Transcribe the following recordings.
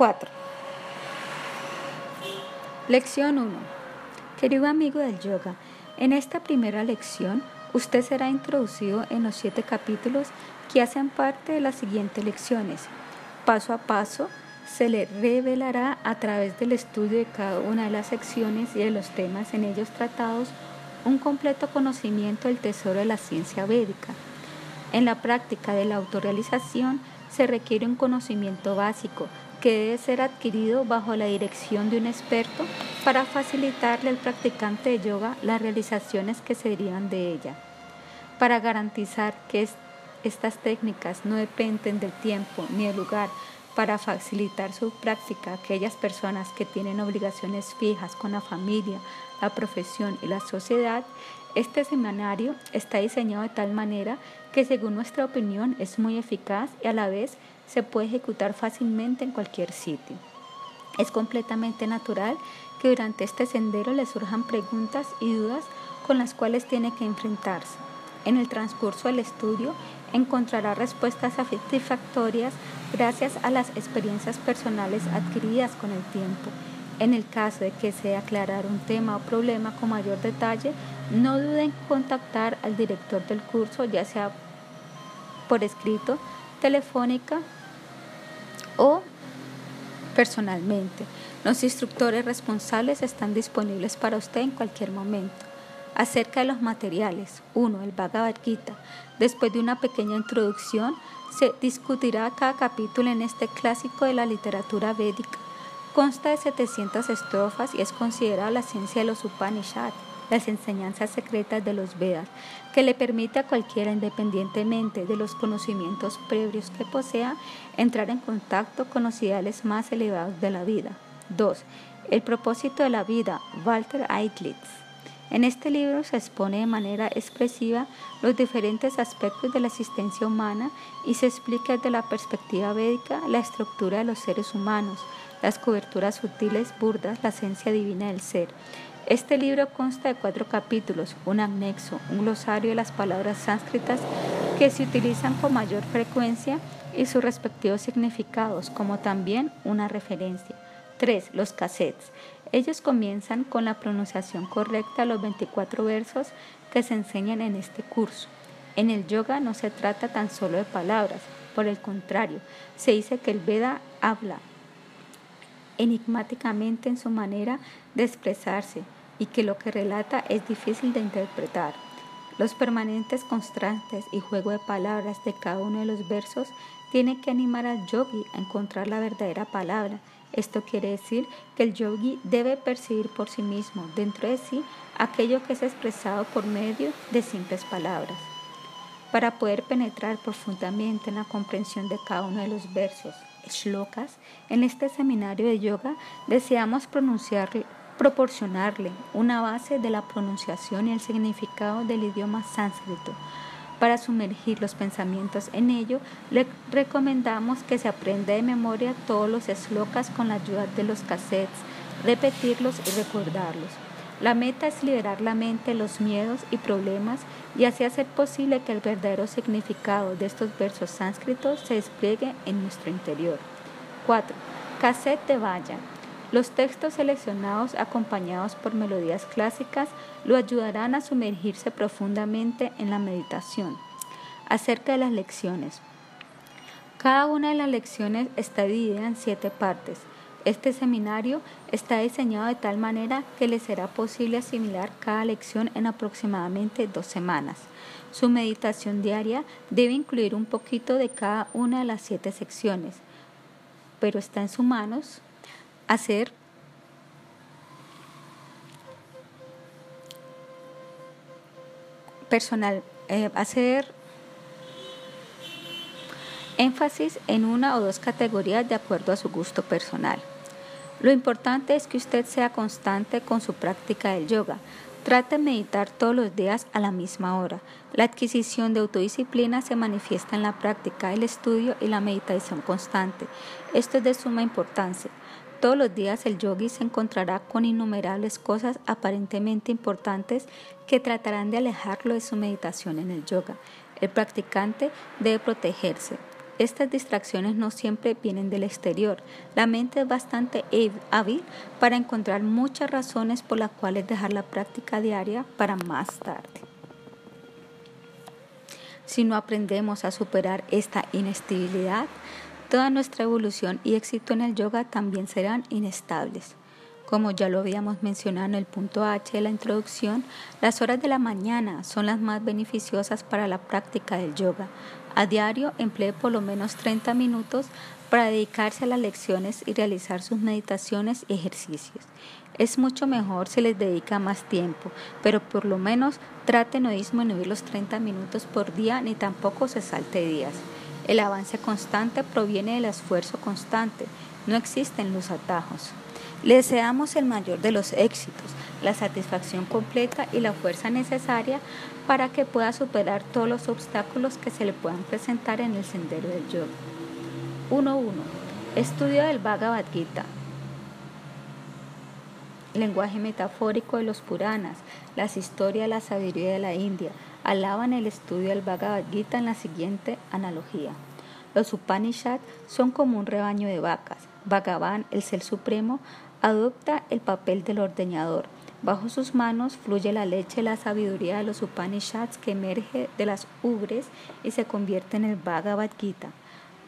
4. Lección 1. Querido amigo del yoga, en esta primera lección usted será introducido en los siete capítulos que hacen parte de las siguientes lecciones. Paso a paso se le revelará a través del estudio de cada una de las secciones y de los temas en ellos tratados un completo conocimiento del tesoro de la ciencia védica. En la práctica de la autorrealización se requiere un conocimiento básico que debe ser adquirido bajo la dirección de un experto para facilitarle al practicante de yoga las realizaciones que se derivan de ella. Para garantizar que estas técnicas no dependen del tiempo ni del lugar para facilitar su práctica, aquellas personas que tienen obligaciones fijas con la familia, la profesión y la sociedad, este seminario está diseñado de tal manera que según nuestra opinión es muy eficaz y a la vez se puede ejecutar fácilmente en cualquier sitio. Es completamente natural que durante este sendero le surjan preguntas y dudas con las cuales tiene que enfrentarse. En el transcurso del estudio encontrará respuestas satisfactorias gracias a las experiencias personales adquiridas con el tiempo. En el caso de que sea aclarar un tema o problema con mayor detalle, no duden en contactar al director del curso, ya sea por escrito, telefónica o personalmente. Los instructores responsables están disponibles para usted en cualquier momento. Acerca de los materiales. 1. El Bhagavad Gita. Después de una pequeña introducción, se discutirá cada capítulo en este clásico de la literatura védica. Consta de 700 estrofas y es considerada la ciencia de los Upanishads las enseñanzas secretas de los Vedas, que le permite a cualquiera, independientemente de los conocimientos previos que posea, entrar en contacto con los ideales más elevados de la vida. 2. El propósito de la vida, Walter Eitlitz. En este libro se expone de manera expresiva los diferentes aspectos de la existencia humana y se explica desde la perspectiva védica la estructura de los seres humanos, las coberturas sutiles, burdas, la esencia divina del ser. Este libro consta de cuatro capítulos, un anexo, un glosario de las palabras sánscritas que se utilizan con mayor frecuencia y sus respectivos significados, como también una referencia. 3. Los cassettes. Ellos comienzan con la pronunciación correcta de los 24 versos que se enseñan en este curso. En el yoga no se trata tan solo de palabras, por el contrario, se dice que el Veda habla enigmáticamente en su manera de expresarse, y que lo que relata es difícil de interpretar. Los permanentes contrastes y juego de palabras de cada uno de los versos tiene que animar al yogi a encontrar la verdadera palabra. Esto quiere decir que el yogi debe percibir por sí mismo, dentro de sí, aquello que es expresado por medio de simples palabras. Para poder penetrar profundamente en la comprensión de cada uno de los versos, shlokas, en este seminario de yoga deseamos proporcionarle una base de la pronunciación y el significado del idioma sánscrito. Para sumergir los pensamientos en ello, le recomendamos que se aprenda de memoria todos los slokas con la ayuda de los cassettes, repetirlos y recordarlos. La meta es liberar la mente de los miedos y problemas y así hacer posible que el verdadero significado de estos versos sánscritos se despliegue en nuestro interior. 4. Cassette de Vaya. Los textos seleccionados acompañados por melodías clásicas lo ayudarán a sumergirse profundamente en la meditación. Acerca de las lecciones. Cada una de las lecciones está dividida en siete partes. Este seminario está diseñado de tal manera que le será posible asimilar cada lección en aproximadamente dos semanas. Su meditación diaria debe incluir un poquito de cada una de las siete secciones, pero está en sus manos hacer personal, eh, hacer énfasis en una o dos categorías de acuerdo a su gusto personal. Lo importante es que usted sea constante con su práctica del yoga. Trate de meditar todos los días a la misma hora. La adquisición de autodisciplina se manifiesta en la práctica, del estudio y la meditación constante. Esto es de suma importancia. Todos los días el yogi se encontrará con innumerables cosas aparentemente importantes que tratarán de alejarlo de su meditación en el yoga. El practicante debe protegerse. Estas distracciones no siempre vienen del exterior. La mente es bastante hábil para encontrar muchas razones por las cuales dejar la práctica diaria para más tarde. Si no aprendemos a superar esta inestabilidad, toda nuestra evolución y éxito en el yoga también serán inestables. Como ya lo habíamos mencionado en el punto H de la introducción, las horas de la mañana son las más beneficiosas para la práctica del yoga. A diario emplee por lo menos 30 minutos para dedicarse a las lecciones y realizar sus meditaciones y ejercicios. Es mucho mejor si les dedica más tiempo, pero por lo menos trate no disminuir los 30 minutos por día ni tampoco se salte días. El avance constante proviene del esfuerzo constante, no existen los atajos. Le deseamos el mayor de los éxitos, la satisfacción completa y la fuerza necesaria para que pueda superar todos los obstáculos que se le puedan presentar en el sendero del yoga. 1.1. Estudio del Bhagavad Gita. Lenguaje metafórico de los Puranas, las historias de la sabiduría de la India, alaban el estudio del Bhagavad Gita en la siguiente analogía. Los Upanishads son como un rebaño de vacas. Bhagavan, el Ser Supremo, Adopta el papel del ordeñador. Bajo sus manos fluye la leche la sabiduría de los Upanishads que emerge de las ubres y se convierte en el Bhagavad Gita.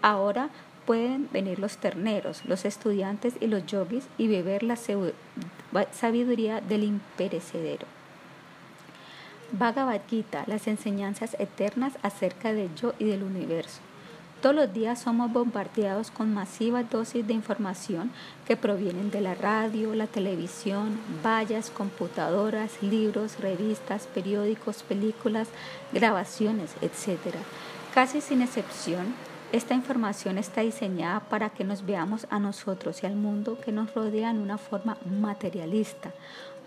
Ahora pueden venir los terneros, los estudiantes y los yogis y beber la sabiduría del imperecedero. Bhagavad Gita, las enseñanzas eternas acerca del yo y del universo. Todos los días somos bombardeados con masivas dosis de información que provienen de la radio, la televisión, vallas, computadoras, libros, revistas, periódicos, películas, grabaciones, etc. Casi sin excepción, esta información está diseñada para que nos veamos a nosotros y al mundo que nos rodea en una forma materialista,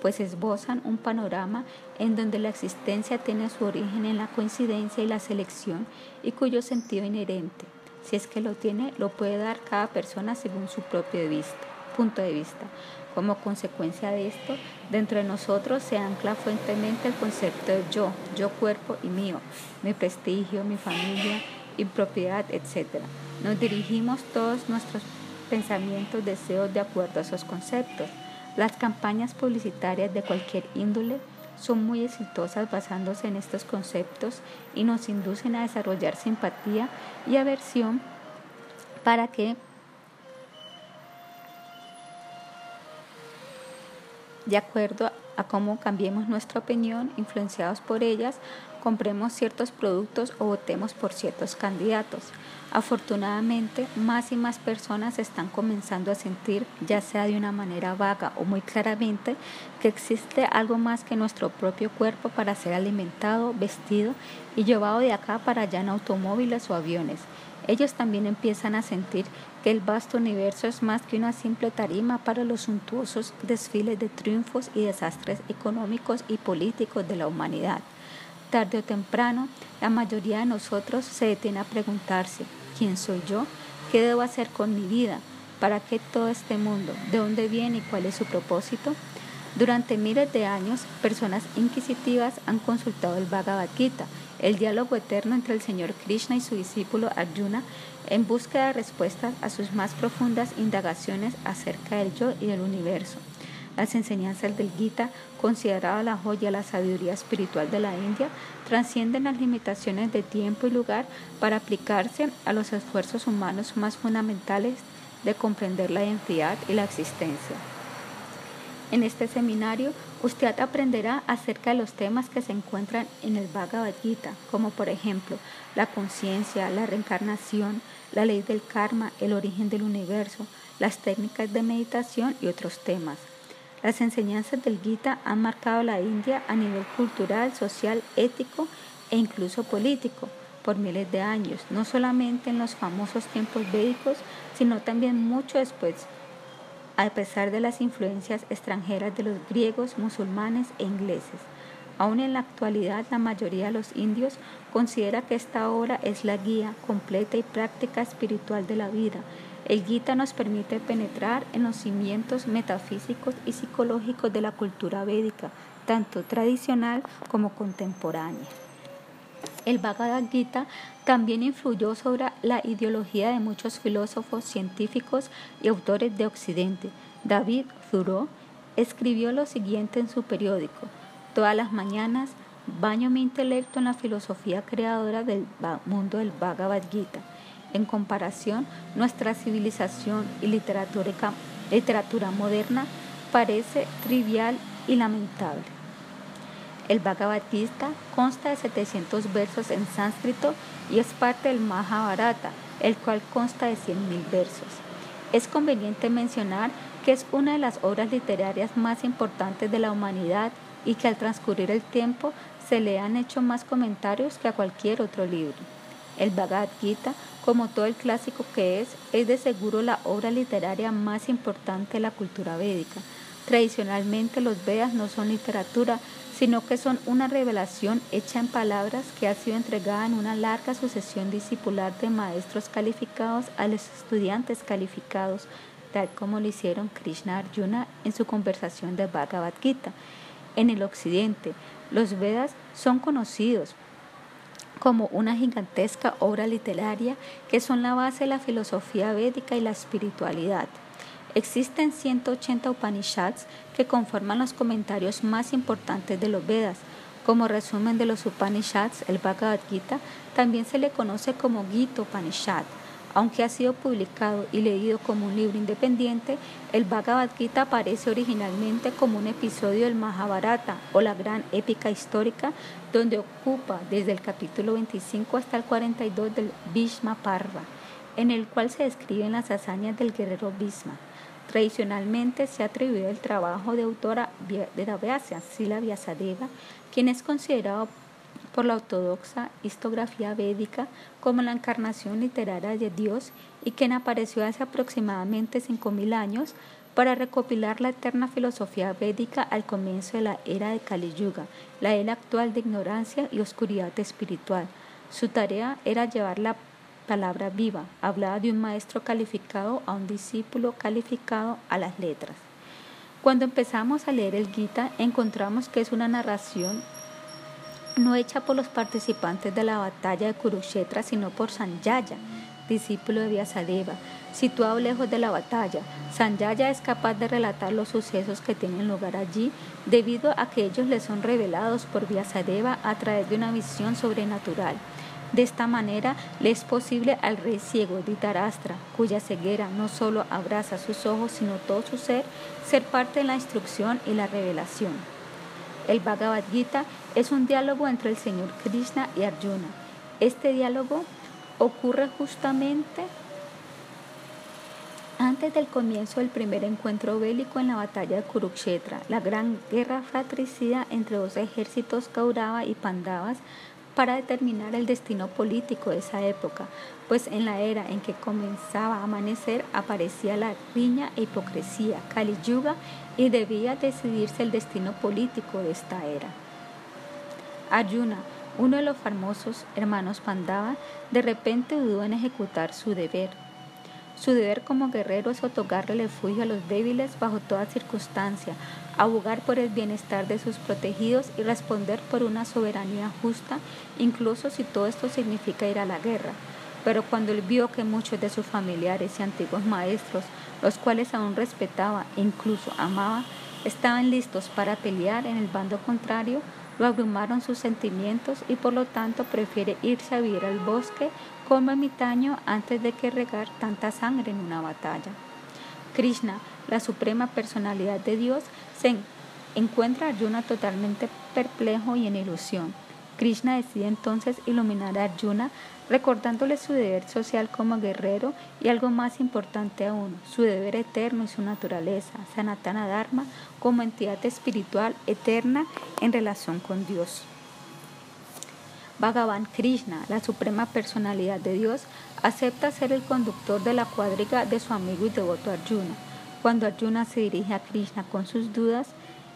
pues esbozan un panorama en donde la existencia tiene su origen en la coincidencia y la selección y cuyo sentido inherente, si es que lo tiene, lo puede dar cada persona según su propio punto de vista. Como consecuencia de esto, dentro de nosotros se ancla fuertemente el concepto de yo, yo cuerpo y mío, mi prestigio, mi familia, mi propiedad, etc. Nos dirigimos todos nuestros pensamientos, deseos de acuerdo a esos conceptos. Las campañas publicitarias de cualquier índole son muy exitosas basándose en estos conceptos y nos inducen a desarrollar simpatía y aversión para que de acuerdo a cómo cambiemos nuestra opinión, influenciados por ellas, compremos ciertos productos o votemos por ciertos candidatos. Afortunadamente, más y más personas están comenzando a sentir, ya sea de una manera vaga o muy claramente, que existe algo más que nuestro propio cuerpo para ser alimentado, vestido y llevado de acá para allá en automóviles o aviones. Ellos también empiezan a sentir que el vasto universo es más que una simple tarima para los suntuosos desfiles de triunfos y desastres económicos y políticos de la humanidad. Tarde o temprano, la mayoría de nosotros se detiene a preguntarse, ¿quién soy yo? ¿Qué debo hacer con mi vida? ¿Para qué todo este mundo? ¿De dónde viene y cuál es su propósito? Durante miles de años, personas inquisitivas han consultado el Bhagavad Gita, el diálogo eterno entre el Señor Krishna y su discípulo Arjuna, en búsqueda de respuestas a sus más profundas indagaciones acerca del yo y del universo. Las enseñanzas del Gita, considerada la joya la sabiduría espiritual de la India, trascienden las limitaciones de tiempo y lugar para aplicarse a los esfuerzos humanos más fundamentales de comprender la identidad y la existencia. En este seminario, usted aprenderá acerca de los temas que se encuentran en el Bhagavad Gita, como por ejemplo la conciencia, la reencarnación, la ley del karma, el origen del universo, las técnicas de meditación y otros temas. Las enseñanzas del Gita han marcado la India a nivel cultural, social, ético e incluso político por miles de años, no solamente en los famosos tiempos védicos, sino también mucho después, a pesar de las influencias extranjeras de los griegos, musulmanes e ingleses. Aún en la actualidad, la mayoría de los indios considera que esta obra es la guía completa y práctica espiritual de la vida el Gita nos permite penetrar en los cimientos metafísicos y psicológicos de la cultura védica, tanto tradicional como contemporánea. El Bhagavad Gita también influyó sobre la ideología de muchos filósofos, científicos y autores de Occidente. David Thoreau escribió lo siguiente en su periódico. Todas las mañanas baño mi intelecto en la filosofía creadora del mundo del Bhagavad Gita. En comparación, nuestra civilización y literatura, moderna parece trivial y lamentable. El Bhagavad Gita consta de 700 versos en sánscrito y es parte del Mahabharata, el cual consta de 100.000 versos. Es conveniente mencionar que es una de las obras literarias más importantes de la humanidad y que al transcurrir el tiempo se le han hecho más comentarios que a cualquier otro libro. El Bhagavad Gita, como todo el clásico que es, es de seguro la obra literaria más importante de la cultura védica. Tradicionalmente los Vedas no son literatura, sino que son una revelación hecha en palabras que ha sido entregada en una larga sucesión discipular de maestros calificados a los estudiantes calificados, tal como lo hicieron Krishna Arjuna en su conversación de Bhagavad Gita. En el occidente, los Vedas son conocidos como una gigantesca obra literaria que son la base de la filosofía védica y la espiritualidad. Existen 180 Upanishads que conforman los comentarios más importantes de los Vedas. Como resumen de los Upanishads, el Bhagavad Gita también se le conoce como Gita Upanishad. Aunque ha sido publicado y leído como un libro independiente, el Bhagavad Gita aparece originalmente como un episodio del Mahabharata o la gran épica histórica donde ocupa desde el capítulo 25 hasta el 42 del Bhishma Parva, en el cual se describen las hazañas del guerrero Bhishma. Tradicionalmente se ha atribuido el trabajo de autora de la Sila Vyasadeva, quien es considerado por la ortodoxa historiografía védica como la encarnación literaria de Dios y quien apareció hace aproximadamente 5.000 años para recopilar la eterna filosofía védica al comienzo de la era de Kali Yuga, la era actual de ignorancia y oscuridad espiritual. Su tarea era llevar la palabra viva, hablada de un maestro calificado a un discípulo calificado a las letras. Cuando empezamos a leer el Gita, encontramos que es una narración no hecha por los participantes de la batalla de Kurukshetra, sino por Sanjaya, discípulo de Vyasadeva, situado lejos de la batalla. Sanjaya es capaz de relatar los sucesos que tienen lugar allí debido a que ellos le son revelados por Vyasadeva a través de una visión sobrenatural. De esta manera le es posible al rey ciego Dhritarashtra, cuya ceguera no solo abraza sus ojos sino todo su ser, ser parte de la instrucción y la revelación. El Bhagavad Gita es un diálogo entre el Señor Krishna y Arjuna. Este diálogo ocurre justamente antes del comienzo del primer encuentro bélico en la batalla de Kurukshetra, la gran guerra fratricida entre dos ejércitos Kaurava y Pandavas para determinar el destino político de esa época, pues en la era en que comenzaba a amanecer aparecía la riña e hipocresía, Kali Yuga, y debía decidirse el destino político de esta era. Arjuna, uno de los famosos hermanos Pandava, de repente dudó en ejecutar su deber su deber como guerrero es otorgarle refugio a los débiles bajo toda circunstancia, abogar por el bienestar de sus protegidos y responder por una soberanía justa, incluso si todo esto significa ir a la guerra. Pero cuando él vio que muchos de sus familiares y antiguos maestros, los cuales aún respetaba e incluso amaba, estaban listos para pelear en el bando contrario, lo abrumaron sus sentimientos y por lo tanto prefiere irse a vivir al bosque como ermitaño antes de que regar tanta sangre en una batalla. Krishna, la suprema personalidad de Dios, se encuentra a Arjuna totalmente perplejo y en ilusión. Krishna decide entonces iluminar a Arjuna, recordándole su deber social como guerrero y algo más importante aún, su deber eterno y su naturaleza, Sanatana Dharma, como entidad espiritual eterna en relación con Dios. Bhagavan Krishna, la suprema personalidad de Dios, acepta ser el conductor de la cuadriga de su amigo y devoto Arjuna. Cuando Arjuna se dirige a Krishna con sus dudas,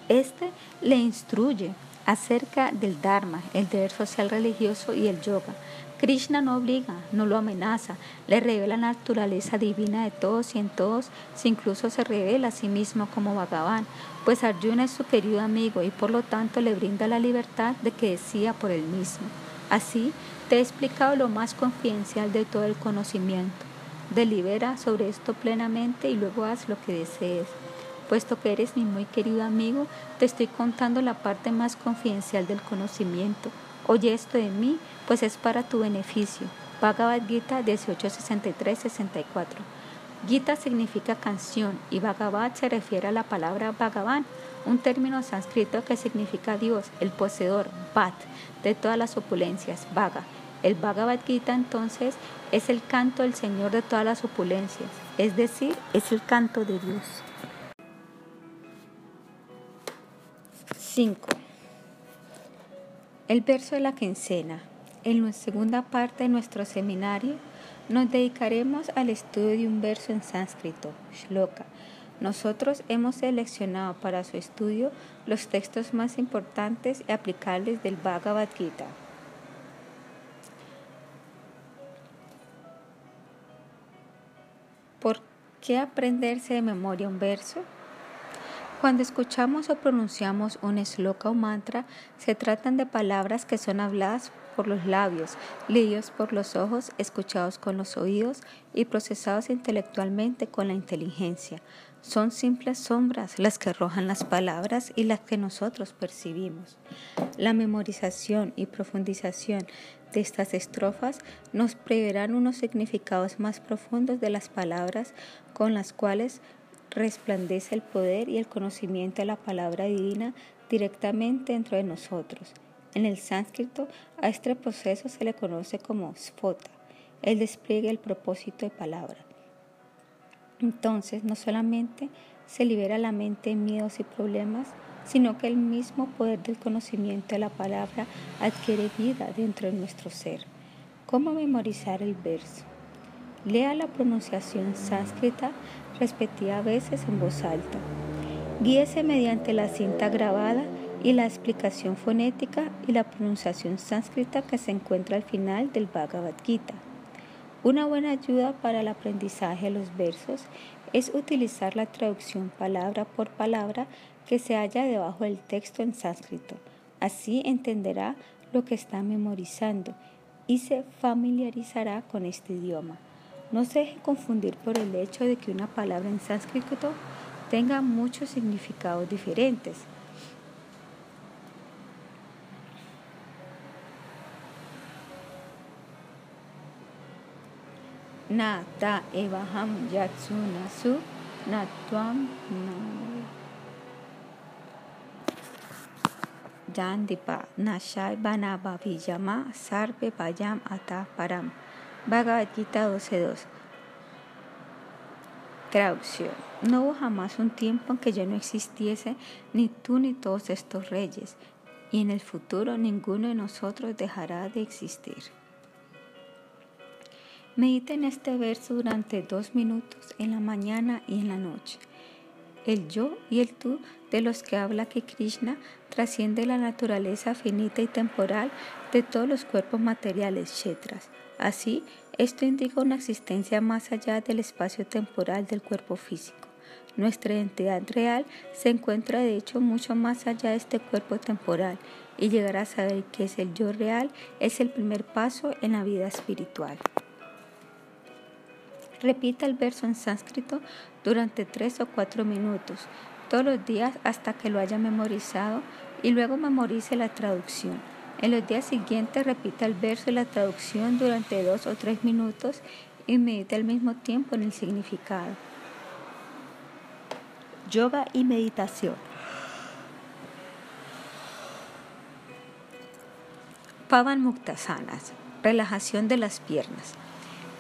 éste le instruye acerca del Dharma, el deber social religioso y el yoga. Krishna no obliga, no lo amenaza, le revela la naturaleza divina de todos y en todos, si incluso se revela a sí mismo como Bhagavan, pues Arjuna es su querido amigo y por lo tanto le brinda la libertad de que decida por él mismo. Así, Te he explicado lo más confidencial de todo el conocimiento. Delibera sobre esto plenamente y luego haz lo que desees. Puesto que eres mi muy querido amigo, te estoy contando la parte más confidencial del conocimiento. Oye esto de mí, pues es para tu beneficio. Bhagavad Gita 1863-64. Gita significa canción y Bhagavad se refiere a la palabra Bhagavan, un término sánscrito que significa Dios, el poseedor, Bhat, de todas las opulencias, Bhaga. El Bhagavad Gita entonces es el canto del Señor de todas las opulencias, es decir, es el canto de Dios. 5. El verso de la quincena. En la segunda parte de nuestro seminario nos dedicaremos al estudio de un verso en sánscrito, shloka. Nosotros hemos seleccionado para su estudio los textos más importantes y aplicables del Bhagavad Gita. ¿Por qué aprenderse de memoria un verso? Cuando escuchamos o pronunciamos un sloka o mantra, se tratan de palabras que son habladas por los labios, leídos por los ojos, escuchados con los oídos y procesados intelectualmente con la inteligencia. Son simples sombras las que arrojan las palabras y las que nosotros percibimos. La memorización y profundización de estas estrofas nos preverán unos significados más profundos de las palabras con las cuales resplandece el poder y el conocimiento de la palabra divina directamente dentro de nosotros. En el sánscrito a este proceso se le conoce como sfota, el despliegue del propósito de palabra. Entonces, no solamente se libera la mente de miedos y problemas, sino que el mismo poder del conocimiento de la palabra adquiere vida dentro de nuestro ser. ¿Cómo memorizar el verso? Lea la pronunciación sánscrita respetida veces en voz alta. Guíese mediante la cinta grabada y la explicación fonética y la pronunciación sánscrita que se encuentra al final del Bhagavad Gita. Una buena ayuda para el aprendizaje de los versos es utilizar la traducción palabra por palabra que se halla debajo del texto en sánscrito. Así entenderá lo que está memorizando y se familiarizará con este idioma. No se deje confundir por el hecho de que una palabra en sánscrito tenga muchos significados diferentes. Na ta evaham yatsu nasu na tuam Yandipa Nashai Banaba Vijama Sarve Payam Ata Param Bhagavad Gita 12.2 Traducción. No hubo jamás un tiempo en que yo no existiese, ni tú ni todos estos reyes, y en el futuro ninguno de nosotros dejará de existir. Medita en este verso durante dos minutos en la mañana y en la noche. El yo y el tú de los que habla que Krishna trasciende la naturaleza finita y temporal de todos los cuerpos materiales, Shetras Así, esto indica una existencia más allá del espacio temporal del cuerpo físico. Nuestra identidad real se encuentra de hecho mucho más allá de este cuerpo temporal y llegar a saber qué es el yo real es el primer paso en la vida espiritual. Repita el verso en sánscrito durante tres o cuatro minutos, todos los días hasta que lo haya memorizado y luego memorice la traducción. En los días siguientes repita el verso y la traducción durante dos o tres minutos y medite al mismo tiempo en el significado. Yoga y meditación. Pavan Muktasanas, relajación de las piernas.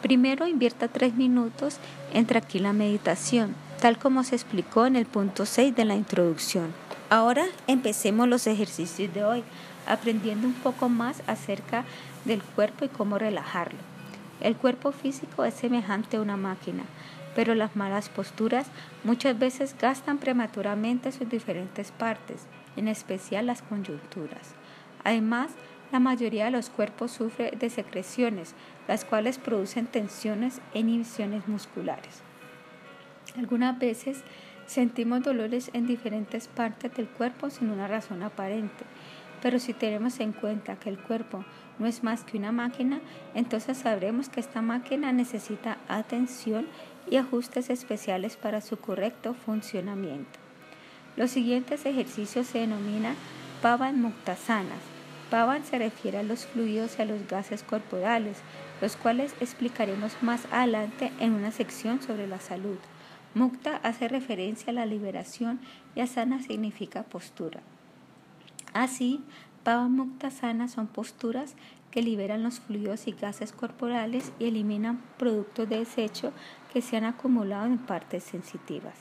Primero invierta tres minutos en tranquila meditación, tal como se explicó en el punto 6 de la introducción. Ahora empecemos los ejercicios de hoy aprendiendo un poco más acerca del cuerpo y cómo relajarlo. El cuerpo físico es semejante a una máquina, pero las malas posturas muchas veces gastan prematuramente sus diferentes partes, en especial las coyunturas. Además, la mayoría de los cuerpos sufre de secreciones, las cuales producen tensiones e inhibiciones musculares. Algunas veces sentimos dolores en diferentes partes del cuerpo sin una razón aparente Pero si tenemos en cuenta que el cuerpo no es más que una máquina, entonces sabremos que esta máquina necesita atención y ajustes especiales para su correcto funcionamiento. Los siguientes ejercicios se denominan Pavan Muktasanas. Pavan se refiere a los fluidos y a los gases corporales, los cuales explicaremos más adelante en una sección sobre la salud. Mukta hace referencia a la liberación y asana significa postura. Así, Pavan Muktasana son posturas que liberan los fluidos y gases corporales y eliminan productos de desecho que se han acumulado en partes sensitivas.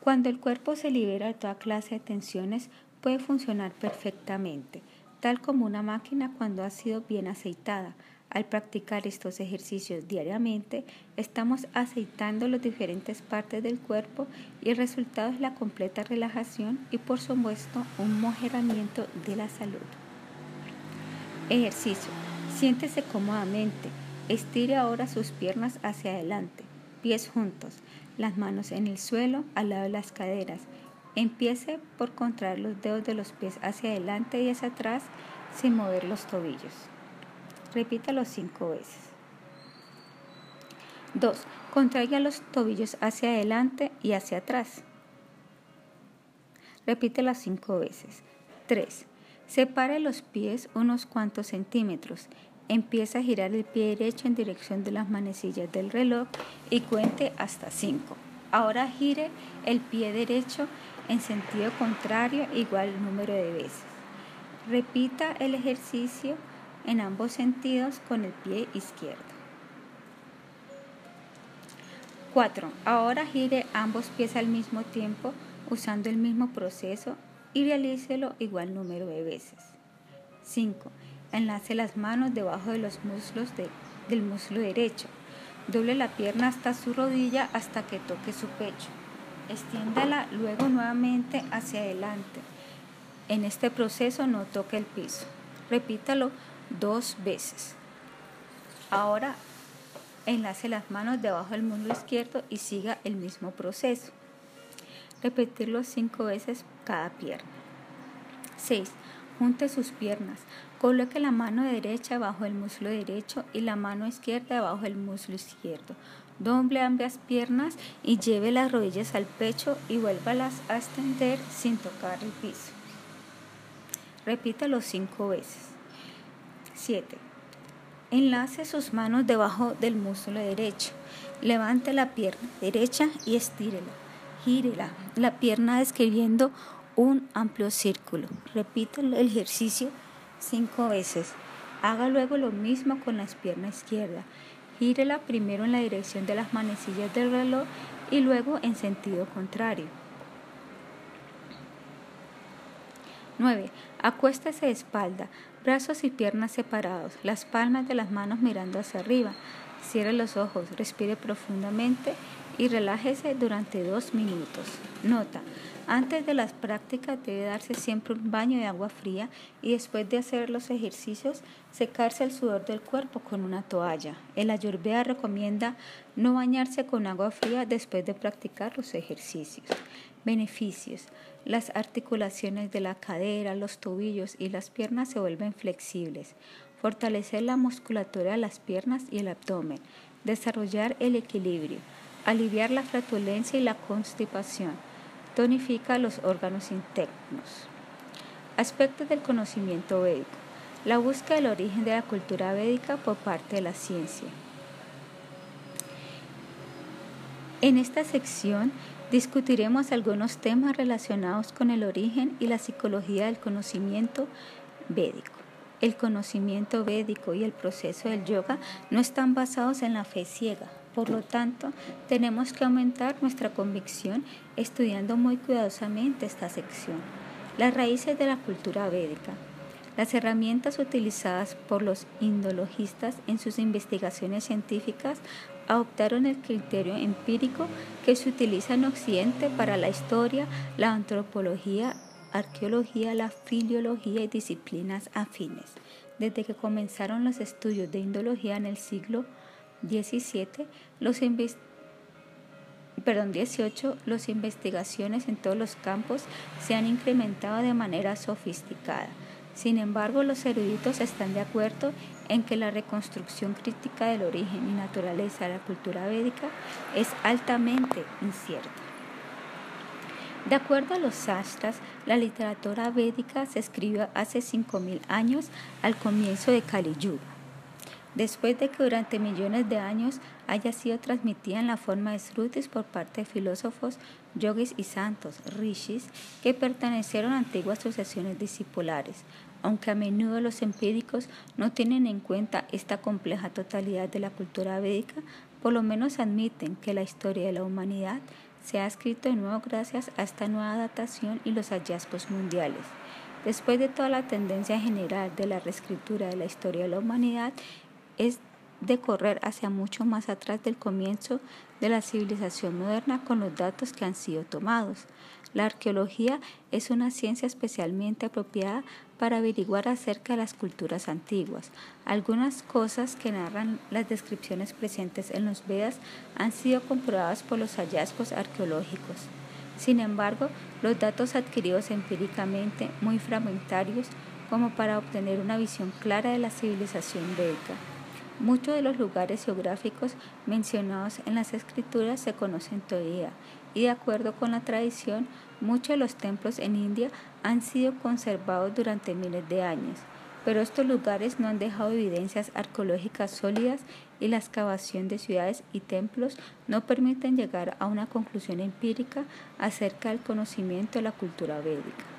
Cuando el cuerpo se libera de toda clase de tensiones, puede funcionar perfectamente, tal como una máquina cuando ha sido bien aceitada. Al practicar estos ejercicios diariamente, estamos aceitando las diferentes partes del cuerpo y el resultado es la completa relajación y por supuesto un mejoramiento de la salud. Ejercicio. Siéntese cómodamente. Estire ahora sus piernas hacia adelante, pies juntos, las manos en el suelo al lado de las caderas. Empiece por contraer los dedos de los pies hacia adelante y hacia atrás sin mover los tobillos. Repítalo cinco veces. 2. Contraiga los tobillos hacia adelante y hacia atrás. Repítelo cinco veces. 3. Separe los pies unos cuantos centímetros. Empieza a girar el pie derecho en dirección de las manecillas del reloj y cuente hasta 5. Ahora gire el pie derecho en sentido contrario igual número de veces. Repita el ejercicio en ambos sentidos con el pie izquierdo. 4. Ahora gire ambos pies al mismo tiempo usando el mismo proceso y realícelo igual número de veces. 5. Enlace las manos debajo de los muslos del muslo derecho. Doble la pierna hasta su rodilla hasta que toque su pecho. Extiéndala luego nuevamente hacia adelante. En este proceso no toque el piso. Repítalo dos veces. Ahora enlace las manos debajo del muslo izquierdo y siga el mismo proceso. Repetirlo cinco veces cada pierna. 6. Junte sus piernas. Coloque la mano derecha bajo el muslo derecho y la mano izquierda bajo el muslo izquierdo. Doble ambas piernas y lleve las rodillas al pecho y vuélvalas a extender sin tocar el piso. Repítalo cinco veces. 7. Enlace sus manos debajo del muslo derecho. Levante la pierna derecha y estírela. Gírela, la pierna describiendo un amplio círculo. Repita el ejercicio cinco veces. Haga luego lo mismo con la pierna izquierda. Gírela primero en la dirección de las manecillas del reloj y luego en sentido contrario. 9. Acuéstese de espalda, brazos y piernas separados, las palmas de las manos mirando hacia arriba. Cierre los ojos, respire profundamente y relájese durante dos minutos. Nota, antes de las prácticas debe darse siempre un baño de agua fría y después de hacer los ejercicios secarse el sudor del cuerpo con una toalla. El ayurveda recomienda no bañarse con agua fría después de practicar los ejercicios. Beneficios. Las articulaciones de la cadera, los tobillos y las piernas se vuelven flexibles. Fortalecer la musculatura de las piernas y el abdomen. Desarrollar el equilibrio. Aliviar la flatulencia y la constipación tonifica los órganos internos. Aspectos del conocimiento védico. La búsqueda del origen de la cultura védica por parte de la ciencia. En esta sección discutiremos algunos temas relacionados con el origen y la psicología del conocimiento védico. El conocimiento védico y el proceso del yoga no están basados en la fe ciega, por lo tanto, tenemos que aumentar nuestra convicción estudiando muy cuidadosamente esta sección. Las raíces de la cultura védica. Las herramientas utilizadas por los indologistas en sus investigaciones científicas adoptaron el criterio empírico que se utiliza en Occidente para la historia, la antropología, arqueología, la filiología y disciplinas afines. Desde que comenzaron los estudios de indología en el siglo 17, los perdón, 18, las investigaciones en todos los campos se han incrementado de manera sofisticada. Sin embargo, los eruditos están de acuerdo en que la reconstrucción crítica del origen y naturaleza de la cultura védica es altamente incierta. De acuerdo a los sastras, la literatura védica se escribió hace 5.000 años al comienzo de Kali Yuga. Después de que durante millones de años haya sido transmitida en la forma de srutis por parte de filósofos, yogis y santos, rishis, que pertenecieron a antiguas sucesiones discipulares, aunque a menudo los empíricos no tienen en cuenta esta compleja totalidad de la cultura védica, por lo menos admiten que la historia de la humanidad se ha escrito de nuevo gracias a esta nueva datación y los hallazgos mundiales. Después de toda la tendencia general de la reescritura de la historia de la humanidad, es de correr hacia mucho más atrás del comienzo de la civilización moderna con los datos que han sido tomados. La arqueología es una ciencia especialmente apropiada para averiguar acerca de las culturas antiguas. Algunas cosas que narran las descripciones presentes en los Vedas han sido comprobadas por los hallazgos arqueológicos. Sin embargo, los datos adquiridos empíricamente, muy fragmentarios, como para obtener una visión clara de la civilización védica. Muchos de los lugares geográficos mencionados en las escrituras se conocen todavía y de acuerdo con la tradición, muchos de los templos en India han sido conservados durante miles de años, pero estos lugares no han dejado evidencias arqueológicas sólidas y la excavación de ciudades y templos no permiten llegar a una conclusión empírica acerca del conocimiento de la cultura védica.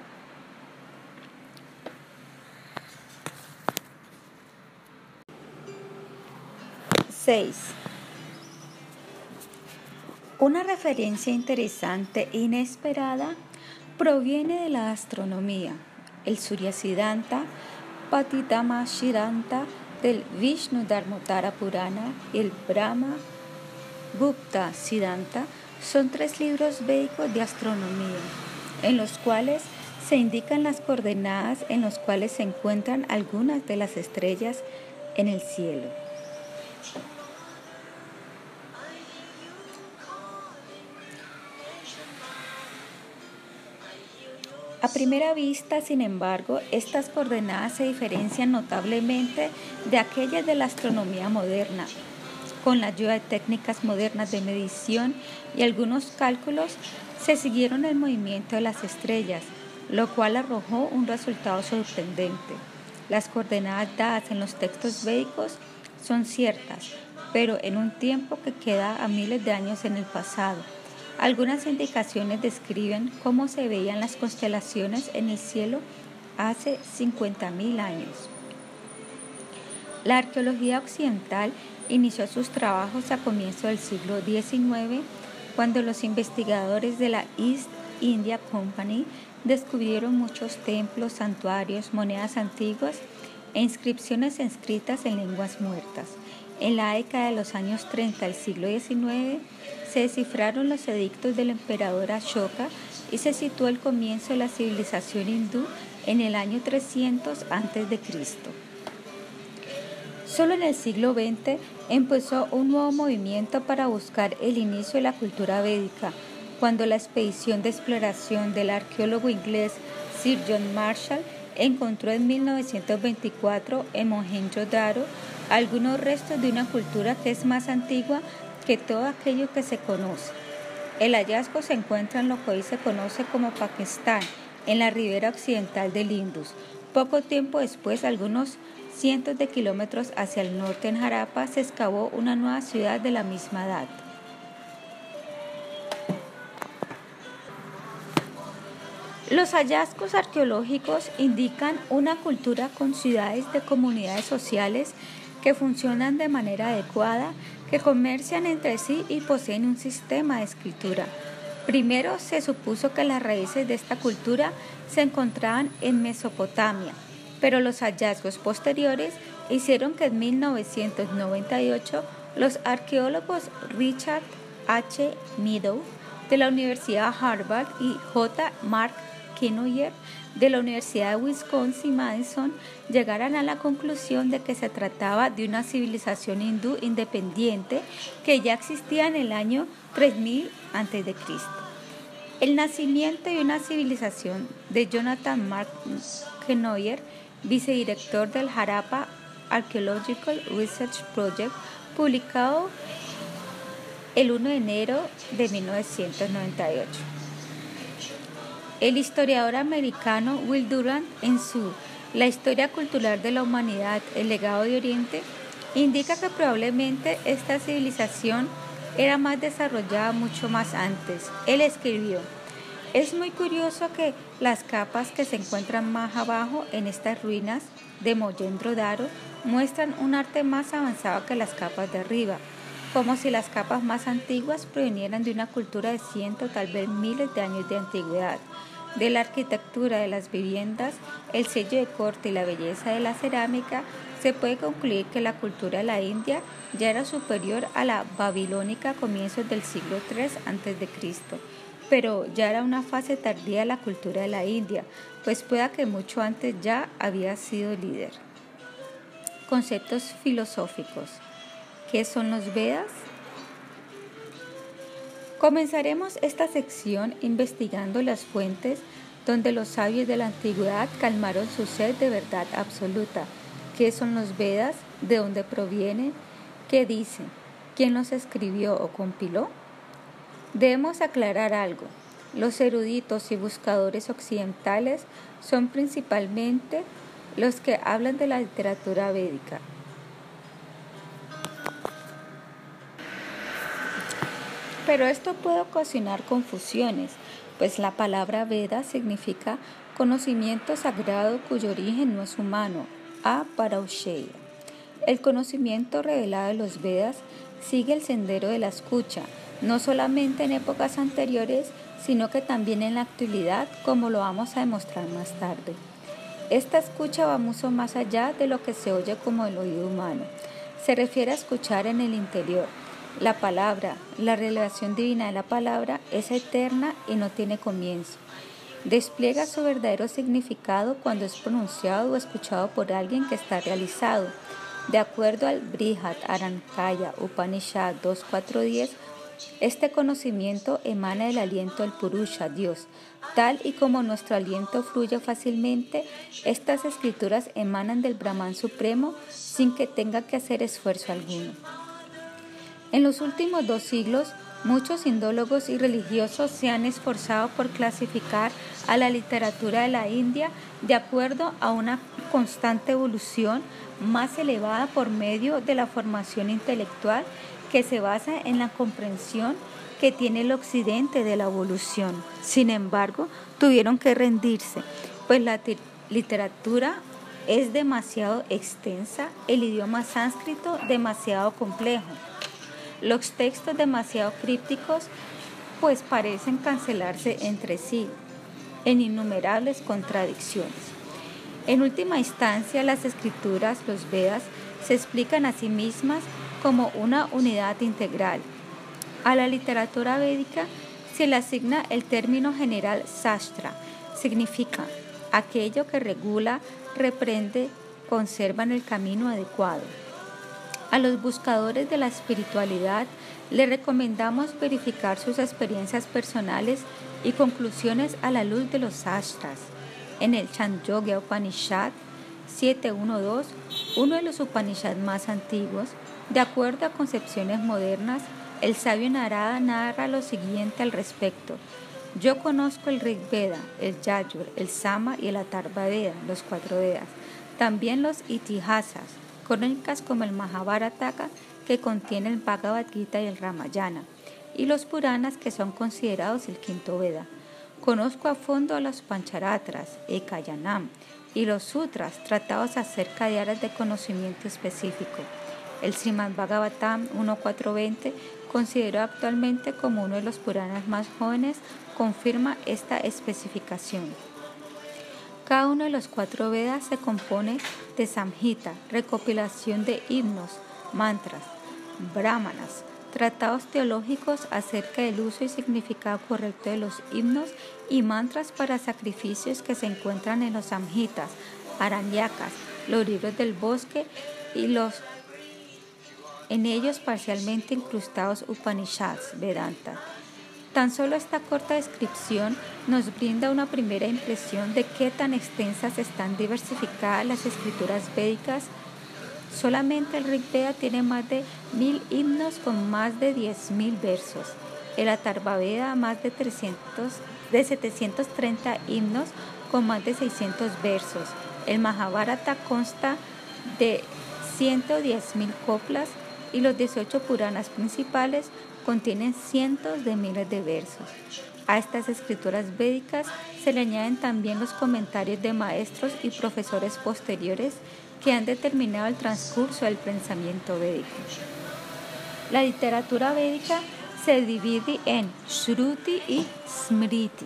6. Una referencia interesante e inesperada proviene de la astronomía. El Surya Siddhanta, Patitama Siddhanta del Vishnu Dharmotara Purana y el Brahma Gupta Siddhanta son tres libros védicos de astronomía, en los cuales se indican las coordenadas en los cuales se encuentran algunas de las estrellas en el cielo. A primera vista, sin embargo, estas coordenadas se diferencian notablemente de aquellas de la astronomía moderna. Con la ayuda de técnicas modernas de medición y algunos cálculos, se siguieron el movimiento de las estrellas, lo cual arrojó un resultado sorprendente. Las coordenadas dadas en los textos védicos son ciertas, pero en un tiempo que queda a miles de años en el pasado. Algunas indicaciones describen cómo se veían las constelaciones en el cielo hace 50.000 años. La arqueología occidental inició sus trabajos a comienzos del siglo XIX cuando los investigadores de la East India Company descubrieron muchos templos, santuarios, monedas antiguas e inscripciones escritas en lenguas muertas. En la década de los años 30 del siglo XIX se descifraron los edictos del emperador Ashoka y se situó el comienzo de la civilización hindú en el año 300 a.C. Solo en el siglo XX empezó un nuevo movimiento para buscar el inicio de la cultura védica, cuando la expedición de exploración del arqueólogo inglés Sir John Marshall encontró en 1924 en Mohenjo-Daro algunos restos de una cultura que es más antigua que todo aquello que se conoce. El hallazgo se encuentra en lo que hoy se conoce como Pakistán, en la ribera occidental del Indus. Poco tiempo después, algunos cientos de kilómetros hacia el norte en Harappa, se excavó una nueva ciudad de la misma edad. Los hallazgos arqueológicos indican una cultura con ciudades de comunidades sociales que funcionan de manera adecuada, que comercian entre sí y poseen un sistema de escritura. Primero se supuso que las raíces de esta cultura se encontraban en Mesopotamia, pero los hallazgos posteriores hicieron que en 1998 los arqueólogos Richard H. Meadow de la Universidad Harvard y J. Mark Kenoyer de la Universidad de Wisconsin-Madison llegaran a la conclusión de que se trataba de una civilización hindú independiente que ya existía en el año 3000 a.C. El nacimiento de una civilización de Jonathan Mark Kenoyer, vicedirector del Harappa Archaeological Research Project, publicado el 1 de enero de 1998. El historiador americano Will Durant, en su La historia cultural de la humanidad, el legado de Oriente, indica que probablemente esta civilización era más desarrollada mucho más antes. Él escribió, es muy curioso que las capas que se encuentran más abajo en estas ruinas de Mollendro Daro muestran un arte más avanzado que las capas de arriba, como si las capas más antiguas provinieran de una cultura de cientos, tal vez miles de años de antigüedad. De la arquitectura de las viviendas, el sello de corte y la belleza de la cerámica, se puede concluir que la cultura de la India ya era superior a la babilónica a comienzos del siglo III a.C., pero ya era una fase tardía de la cultura de la India, pues pueda que mucho antes ya había sido líder. Conceptos filosóficos. ¿Qué son los Vedas? Comenzaremos esta sección investigando las fuentes donde los sabios de la antigüedad calmaron su sed de verdad absoluta. ¿Qué son los Vedas? ¿De dónde provienen? ¿Qué dicen? ¿Quién los escribió o compiló? Debemos aclarar algo. Los eruditos y buscadores occidentales son principalmente los que hablan de la literatura védica, Pero esto puede ocasionar confusiones, pues la palabra Veda significa conocimiento sagrado cuyo origen no es humano, a Parausheya. El conocimiento revelado de los Vedas sigue el sendero de la escucha, no solamente en épocas anteriores, sino que también en la actualidad, como lo vamos a demostrar más tarde. Esta escucha va mucho más allá de lo que se oye como el oído humano. Se refiere a escuchar en el interior, la palabra, la revelación divina de la palabra es eterna y no tiene comienzo. Despliega su verdadero significado cuando es pronunciado o escuchado por alguien que está realizado. De acuerdo al Brihat Arankaya Upanishad 2.4.10, este conocimiento emana del aliento del Purusha, Dios. Tal y como nuestro aliento fluye fácilmente, estas escrituras emanan del Brahman Supremo sin que tenga que hacer esfuerzo alguno. En los últimos dos siglos, muchos indólogos y religiosos se han esforzado por clasificar a la literatura de la India de acuerdo a una constante evolución más elevada por medio de la formación intelectual que se basa en la comprensión que tiene el occidente de la evolución. Sin embargo, tuvieron que rendirse, pues la literatura es demasiado extensa, el idioma sánscrito demasiado complejo. Los textos demasiado crípticos pues parecen cancelarse entre sí en innumerables contradicciones. En última instancia, las escrituras, los Vedas, se explican a sí mismas como una unidad integral. A la literatura védica se le asigna el término general sastra, significa aquello que regula, reprende, conserva en el camino adecuado. A los buscadores de la espiritualidad le recomendamos verificar sus experiencias personales y conclusiones a la luz de los astras. En el Chandogya Upanishad 712, uno de los Upanishads más antiguos, de acuerdo a concepciones modernas, el sabio Narada narra lo siguiente al respecto. Yo conozco el Rig Veda, el Yajur, el Sama y el Atharva Veda, los cuatro Vedas. También los Itihasas, crónicas como el Mahabharata que contiene el Bhagavad Gita y el Ramayana, y los Puranas que son considerados el quinto Veda. Conozco a fondo a los Pancharatras, Ekayanam, y los Sutras tratados acerca de áreas de conocimiento específico. El Srimad Bhagavatam 1420, considerado actualmente como uno de los Puranas más jóvenes, confirma esta especificación. Cada uno de los cuatro Vedas se compone de Samhita, recopilación de himnos, mantras, brahmanas, tratados teológicos acerca del uso y significado correcto de los himnos y mantras para sacrificios que se encuentran en los samhitas, aranyakas, los libros del bosque y los en ellos parcialmente incrustados Upanishads, Vedanta. Tan solo esta corta descripción nos brinda una primera impresión de qué tan extensas están diversificadas las escrituras védicas Solamente el Rig Veda tiene más de mil himnos con más de diez mil versos. El Atharvaveda más de, 300, de 730 himnos con más de 600 versos. El Mahabharata consta de 110 mil coplas y los 18 Puranas principales contienen cientos de miles de versos. A estas escrituras védicas se le añaden también los comentarios de maestros y profesores posteriores que han determinado el transcurso del pensamiento védico. La literatura védica se divide en Shruti y Smriti.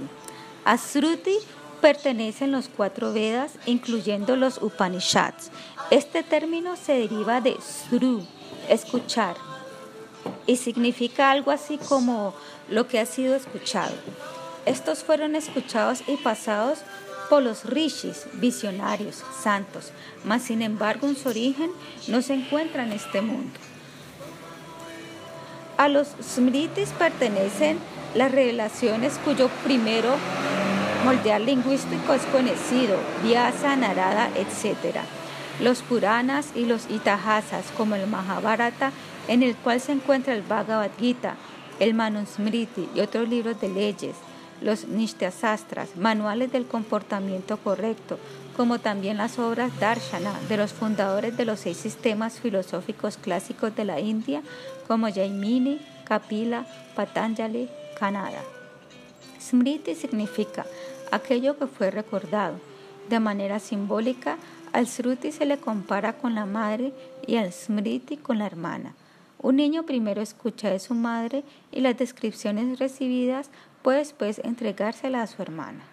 A Shruti pertenecen los cuatro Vedas, incluyendo los Upanishads. Este término se deriva de Sru, escuchar, y significa algo así como lo que ha sido escuchado. Estos fueron escuchados y pasados por los rishis, visionarios, santos, mas sin embargo en su origen no se encuentra en este mundo. A los smritis pertenecen las revelaciones cuyo primero moldear lingüístico es conocido, Vyasa, Narada, etc. Los Puranas y los Itahasas, como el Mahabharata, en el cual se encuentra el Bhagavad Gita, el Manusmriti y otros libros de leyes, los Sastras, manuales del comportamiento correcto, como también las obras Darshana de los fundadores de los seis sistemas filosóficos clásicos de la India, como Jaimini, Kapila, Patanjali, Kanada. Smriti significa aquello que fue recordado. De manera simbólica, al Sruti se le compara con la madre y al Smriti con la hermana. Un niño primero escucha de su madre y las descripciones recibidas puede después entregársela a su hermana.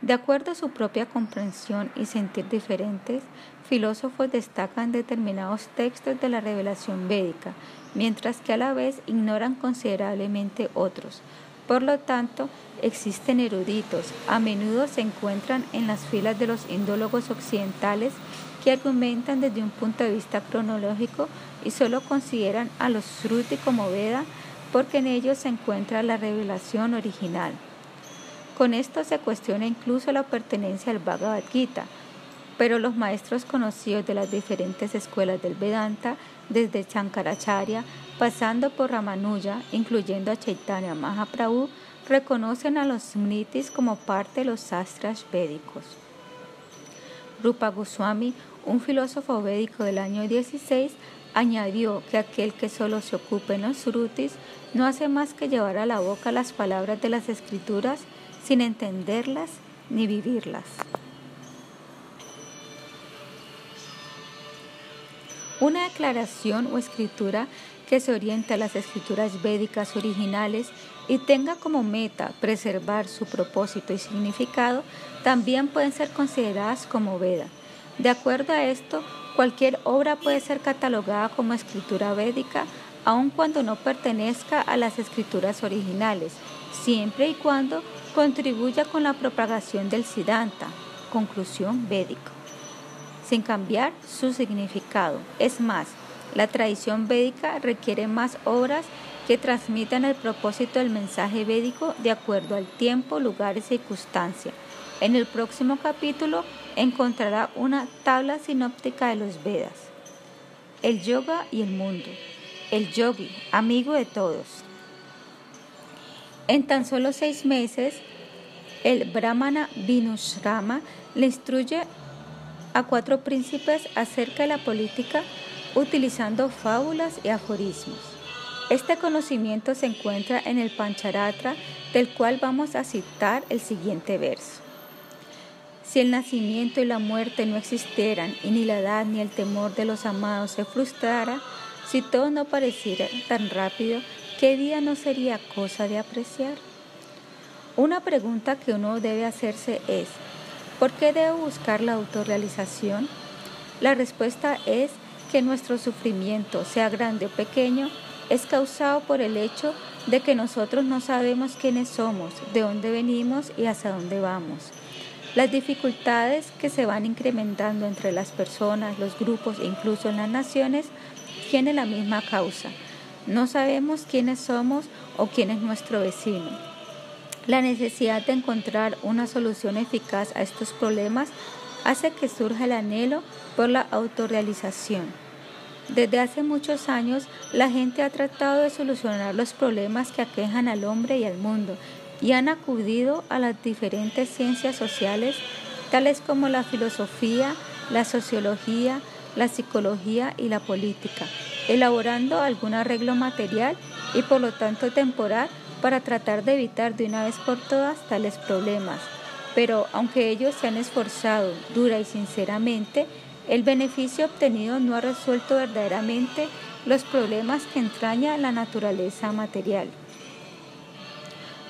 De acuerdo a su propia comprensión y sentir diferentes, filósofos destacan determinados textos de la revelación védica, mientras que a la vez ignoran considerablemente otros. Por lo tanto, existen eruditos, a menudo se encuentran en las filas de los indólogos occidentales que argumentan desde un punto de vista cronológico y solo consideran a los Shruti como Veda porque en ellos se encuentra la revelación original. Con esto se cuestiona incluso la pertenencia al Bhagavad Gita, pero los maestros conocidos de las diferentes escuelas del Vedanta, desde Shankaracharya, pasando por Ramanuja, incluyendo a Chaitanya Mahaprabhu, reconocen a los Smritis como parte de los sastras védicos. Rupa Goswami, un filósofo védico del año 16, añadió que aquel que solo se ocupe en los Srutis no hace más que llevar a la boca las palabras de las escrituras sin entenderlas ni vivirlas. Una declaración o escritura que se oriente a las escrituras védicas originales y tenga como meta preservar su propósito y significado también pueden ser consideradas como Veda. De acuerdo a esto, cualquier obra puede ser catalogada como escritura védica aun cuando no pertenezca a las escrituras originales, siempre y cuando contribuya con la propagación del Siddhanta, conclusión védica, sin cambiar su significado. Es más, la tradición védica requiere más obras que transmitan el propósito del mensaje védico de acuerdo al tiempo, lugar y circunstancia. En el próximo capítulo encontrará una tabla sinóptica de los Vedas, el yoga y el mundo el yogi, amigo de todos. En tan solo seis meses, el brahmana Vinushrama le instruye a cuatro príncipes acerca de la política utilizando fábulas y aforismos. Este conocimiento se encuentra en el Pancharatra, del cual vamos a citar el siguiente verso. Si el nacimiento y la muerte no existieran, y ni la edad ni el temor de los amados se frustrara, si todo no pareciera tan rápido, ¿qué día no sería cosa de apreciar? Una pregunta que uno debe hacerse es, ¿por qué debo buscar la autorrealización? La respuesta es que nuestro sufrimiento, sea grande o pequeño, es causado por el hecho de que nosotros no sabemos quiénes somos, de dónde venimos y hacia dónde vamos. Las dificultades que se van incrementando entre las personas, los grupos e incluso en las naciones tienen la misma causa. No sabemos quiénes somos o quién es nuestro vecino. La necesidad de encontrar una solución eficaz a estos problemas hace que surja el anhelo por la autorrealización. Desde hace muchos años, la gente ha tratado de solucionar los problemas que aquejan al hombre y al mundo y han acudido a las diferentes ciencias sociales, tales como la filosofía, la sociología, la psicología y la política, elaborando algún arreglo material y por lo tanto temporal para tratar de evitar de una vez por todas tales problemas. Pero aunque ellos se han esforzado dura y sinceramente, el beneficio obtenido no ha resuelto verdaderamente los problemas que entraña la naturaleza material.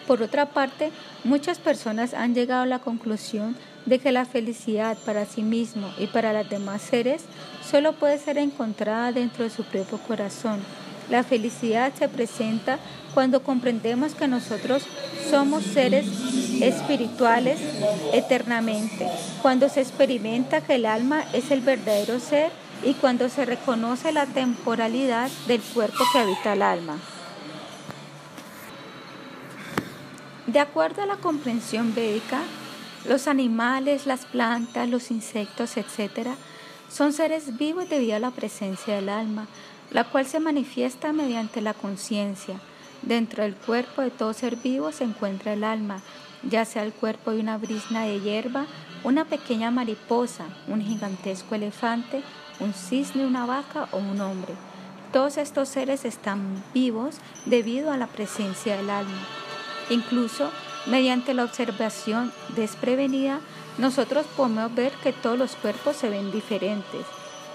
Por otra parte, muchas personas han llegado a la conclusión de que la felicidad para sí mismo y para los demás seres solo puede ser encontrada dentro de su propio corazón. La felicidad se presenta cuando comprendemos que nosotros somos seres espirituales eternamente, cuando se experimenta que el alma es el verdadero ser y cuando se reconoce la temporalidad del cuerpo que habita el alma. De acuerdo a la comprensión védica, los animales, las plantas, los insectos, etc., son seres vivos debido a la presencia del alma, la cual se manifiesta mediante la conciencia. Dentro del cuerpo de todo ser vivo se encuentra el alma, ya sea el cuerpo de una brisna de hierba, una pequeña mariposa, un gigantesco elefante, un cisne, una vaca o un hombre. Todos estos seres están vivos debido a la presencia del alma. Incluso Mediante la observación desprevenida, nosotros podemos ver que todos los cuerpos se ven diferentes.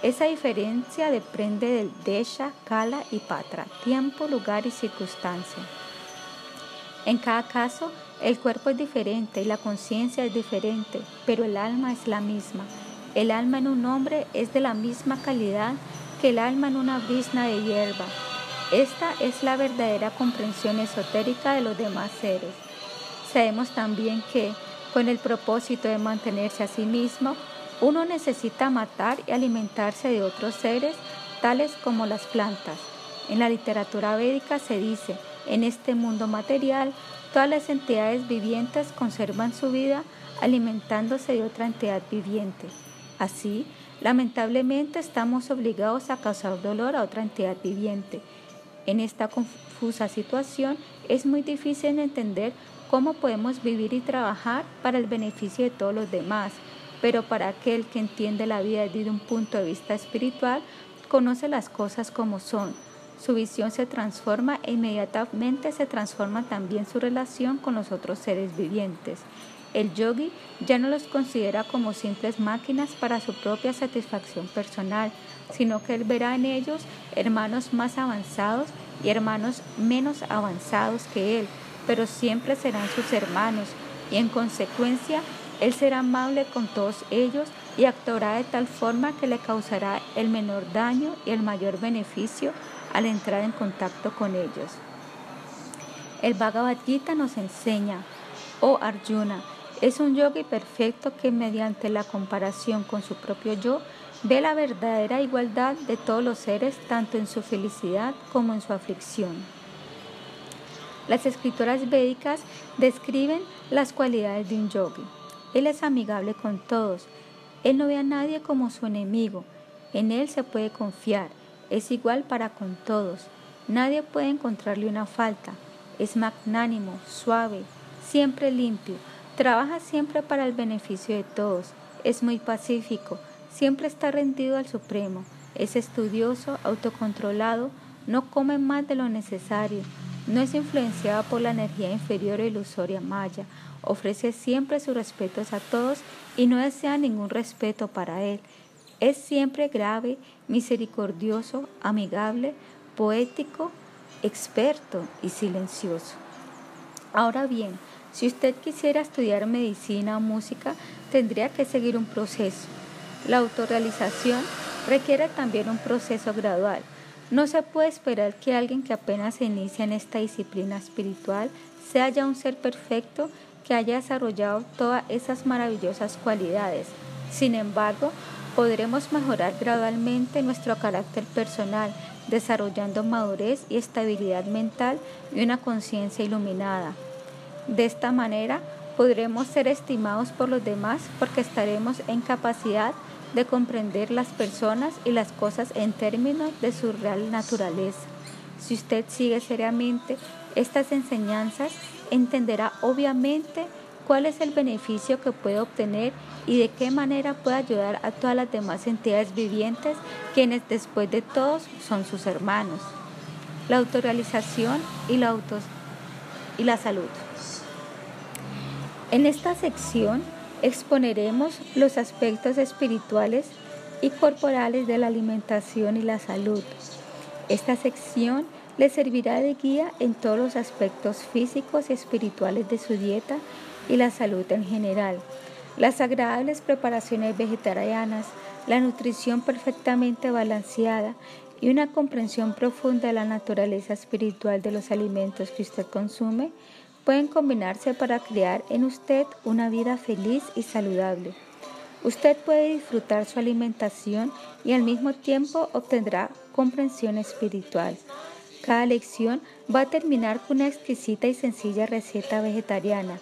Esa diferencia depende del Desha, Kala y Patra, tiempo, lugar y circunstancia. En cada caso, el cuerpo es diferente y la conciencia es diferente, pero el alma es la misma. El alma en un hombre es de la misma calidad que el alma en una brisna de hierba. Esta es la verdadera comprensión esotérica de los demás seres. Sabemos también que con el propósito de mantenerse a sí mismo, uno necesita matar y alimentarse de otros seres, tales como las plantas. En la literatura védica se dice, en este mundo material, todas las entidades vivientes conservan su vida alimentándose de otra entidad viviente. Así, lamentablemente estamos obligados a causar dolor a otra entidad viviente. En esta confusa situación es muy difícil entender cómo podemos vivir y trabajar para el beneficio de todos los demás, pero para aquel que entiende la vida desde un punto de vista espiritual, conoce las cosas como son. Su visión se transforma e inmediatamente se transforma también su relación con los otros seres vivientes. El yogi ya no los considera como simples máquinas para su propia satisfacción personal, sino que él verá en ellos hermanos más avanzados y hermanos menos avanzados que él, pero siempre serán sus hermanos, y en consecuencia Él será amable con todos ellos y actuará de tal forma que le causará el menor daño y el mayor beneficio al entrar en contacto con ellos. El Bhagavad Gita nos enseña, oh Arjuna, es un yogi perfecto que mediante la comparación con su propio yo ve la verdadera igualdad de todos los seres tanto en su felicidad como en su aflicción. Las escritoras védicas describen las cualidades de un yogi. Él es amigable con todos. Él no ve a nadie como su enemigo. En él se puede confiar. Es igual para con todos. Nadie puede encontrarle una falta. Es magnánimo, suave, siempre limpio. Trabaja siempre para el beneficio de todos. Es muy pacífico. Siempre está rendido al Supremo. Es estudioso, autocontrolado. No come más de lo necesario no es influenciada por la energía inferior o ilusoria maya. Ofrece siempre sus respetos a todos y no desea ningún respeto para él. Es siempre grave, misericordioso, amigable, poético, experto y silencioso. Ahora bien, si usted quisiera estudiar medicina o música, tendría que seguir un proceso. La autorrealización requiere también un proceso gradual No se puede esperar que alguien que apenas se inicia en esta disciplina espiritual sea ya un ser perfecto que haya desarrollado todas esas maravillosas cualidades. Sin embargo, podremos mejorar gradualmente nuestro carácter personal, desarrollando madurez y estabilidad mental y una conciencia iluminada. De esta manera, podremos ser estimados por los demás porque estaremos en capacidad de comprender las personas y las cosas en términos de su real naturaleza. Si usted sigue seriamente estas enseñanzas, entenderá obviamente cuál es el beneficio que puede obtener y de qué manera puede ayudar a todas las demás entidades vivientes, quienes después de todos son sus hermanos. La autorrealización y la, y la salud. En esta sección exponeremos los aspectos espirituales y corporales de la alimentación y la salud. Esta sección le servirá de guía en todos los aspectos físicos y espirituales de su dieta y la salud en general. Las agradables preparaciones vegetarianas, la nutrición perfectamente balanceada y una comprensión profunda de la naturaleza espiritual de los alimentos que usted consume pueden combinarse para crear en usted una vida feliz y saludable. Usted puede disfrutar su alimentación y al mismo tiempo obtendrá comprensión espiritual. Cada lección va a terminar con una exquisita y sencilla receta vegetariana.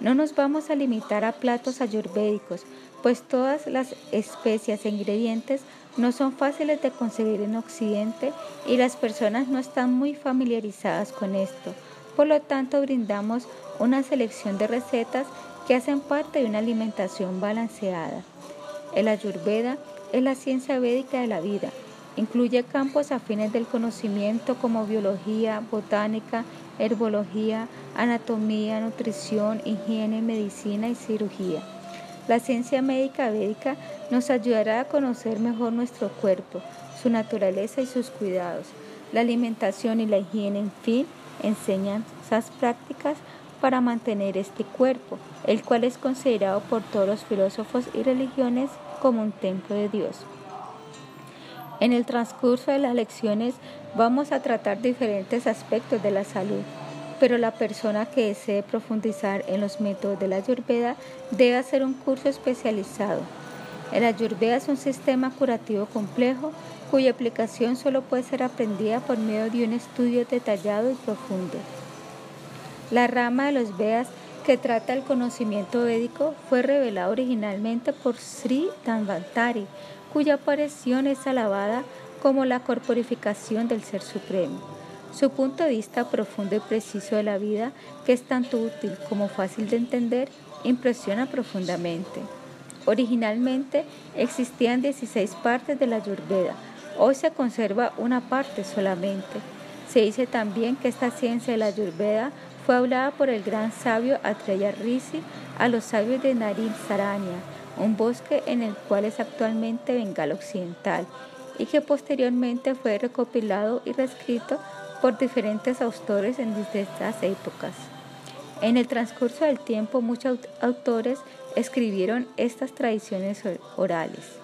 No nos vamos a limitar a platos ayurvédicos, pues todas las especias e ingredientes no son fáciles de conseguir en Occidente y las personas no están muy familiarizadas con esto. Por lo tanto, brindamos una selección de recetas que hacen parte de una alimentación balanceada. El Ayurveda es la ciencia védica de la vida. Incluye campos afines del conocimiento como biología, botánica, herbología, anatomía, nutrición, higiene, medicina y cirugía. La ciencia médica védica nos ayudará a conocer mejor nuestro cuerpo, su naturaleza y sus cuidados. La alimentación y la higiene, en fin, enseñanzas prácticas para mantener este cuerpo, el cual es considerado por todos los filósofos y religiones como un templo de Dios. En el transcurso de las lecciones vamos a tratar diferentes aspectos de la salud, pero la persona que desee profundizar en los métodos de la Ayurveda debe hacer un curso especializado. El Ayurveda es un sistema curativo complejo cuya aplicación solo puede ser aprendida por medio de un estudio detallado y profundo. La rama de los Vedas que trata el conocimiento védico fue revelada originalmente por Sri Dhanvantari, cuya aparición es alabada como la corporificación del Ser Supremo. Su punto de vista profundo y preciso de la vida, que es tanto útil como fácil de entender, impresiona profundamente. Originalmente existían 16 partes de la Ayurveda, Hoy se conserva una parte solamente. Se dice también que esta ciencia de la Ayurveda fue hablada por el gran sabio Atreya Rishi a los sabios de Narin Saranya, un bosque en el cual es actualmente Bengala Occidental, y que posteriormente fue recopilado y reescrito por diferentes autores en distintas épocas. En el transcurso del tiempo muchos autores escribieron estas tradiciones orales.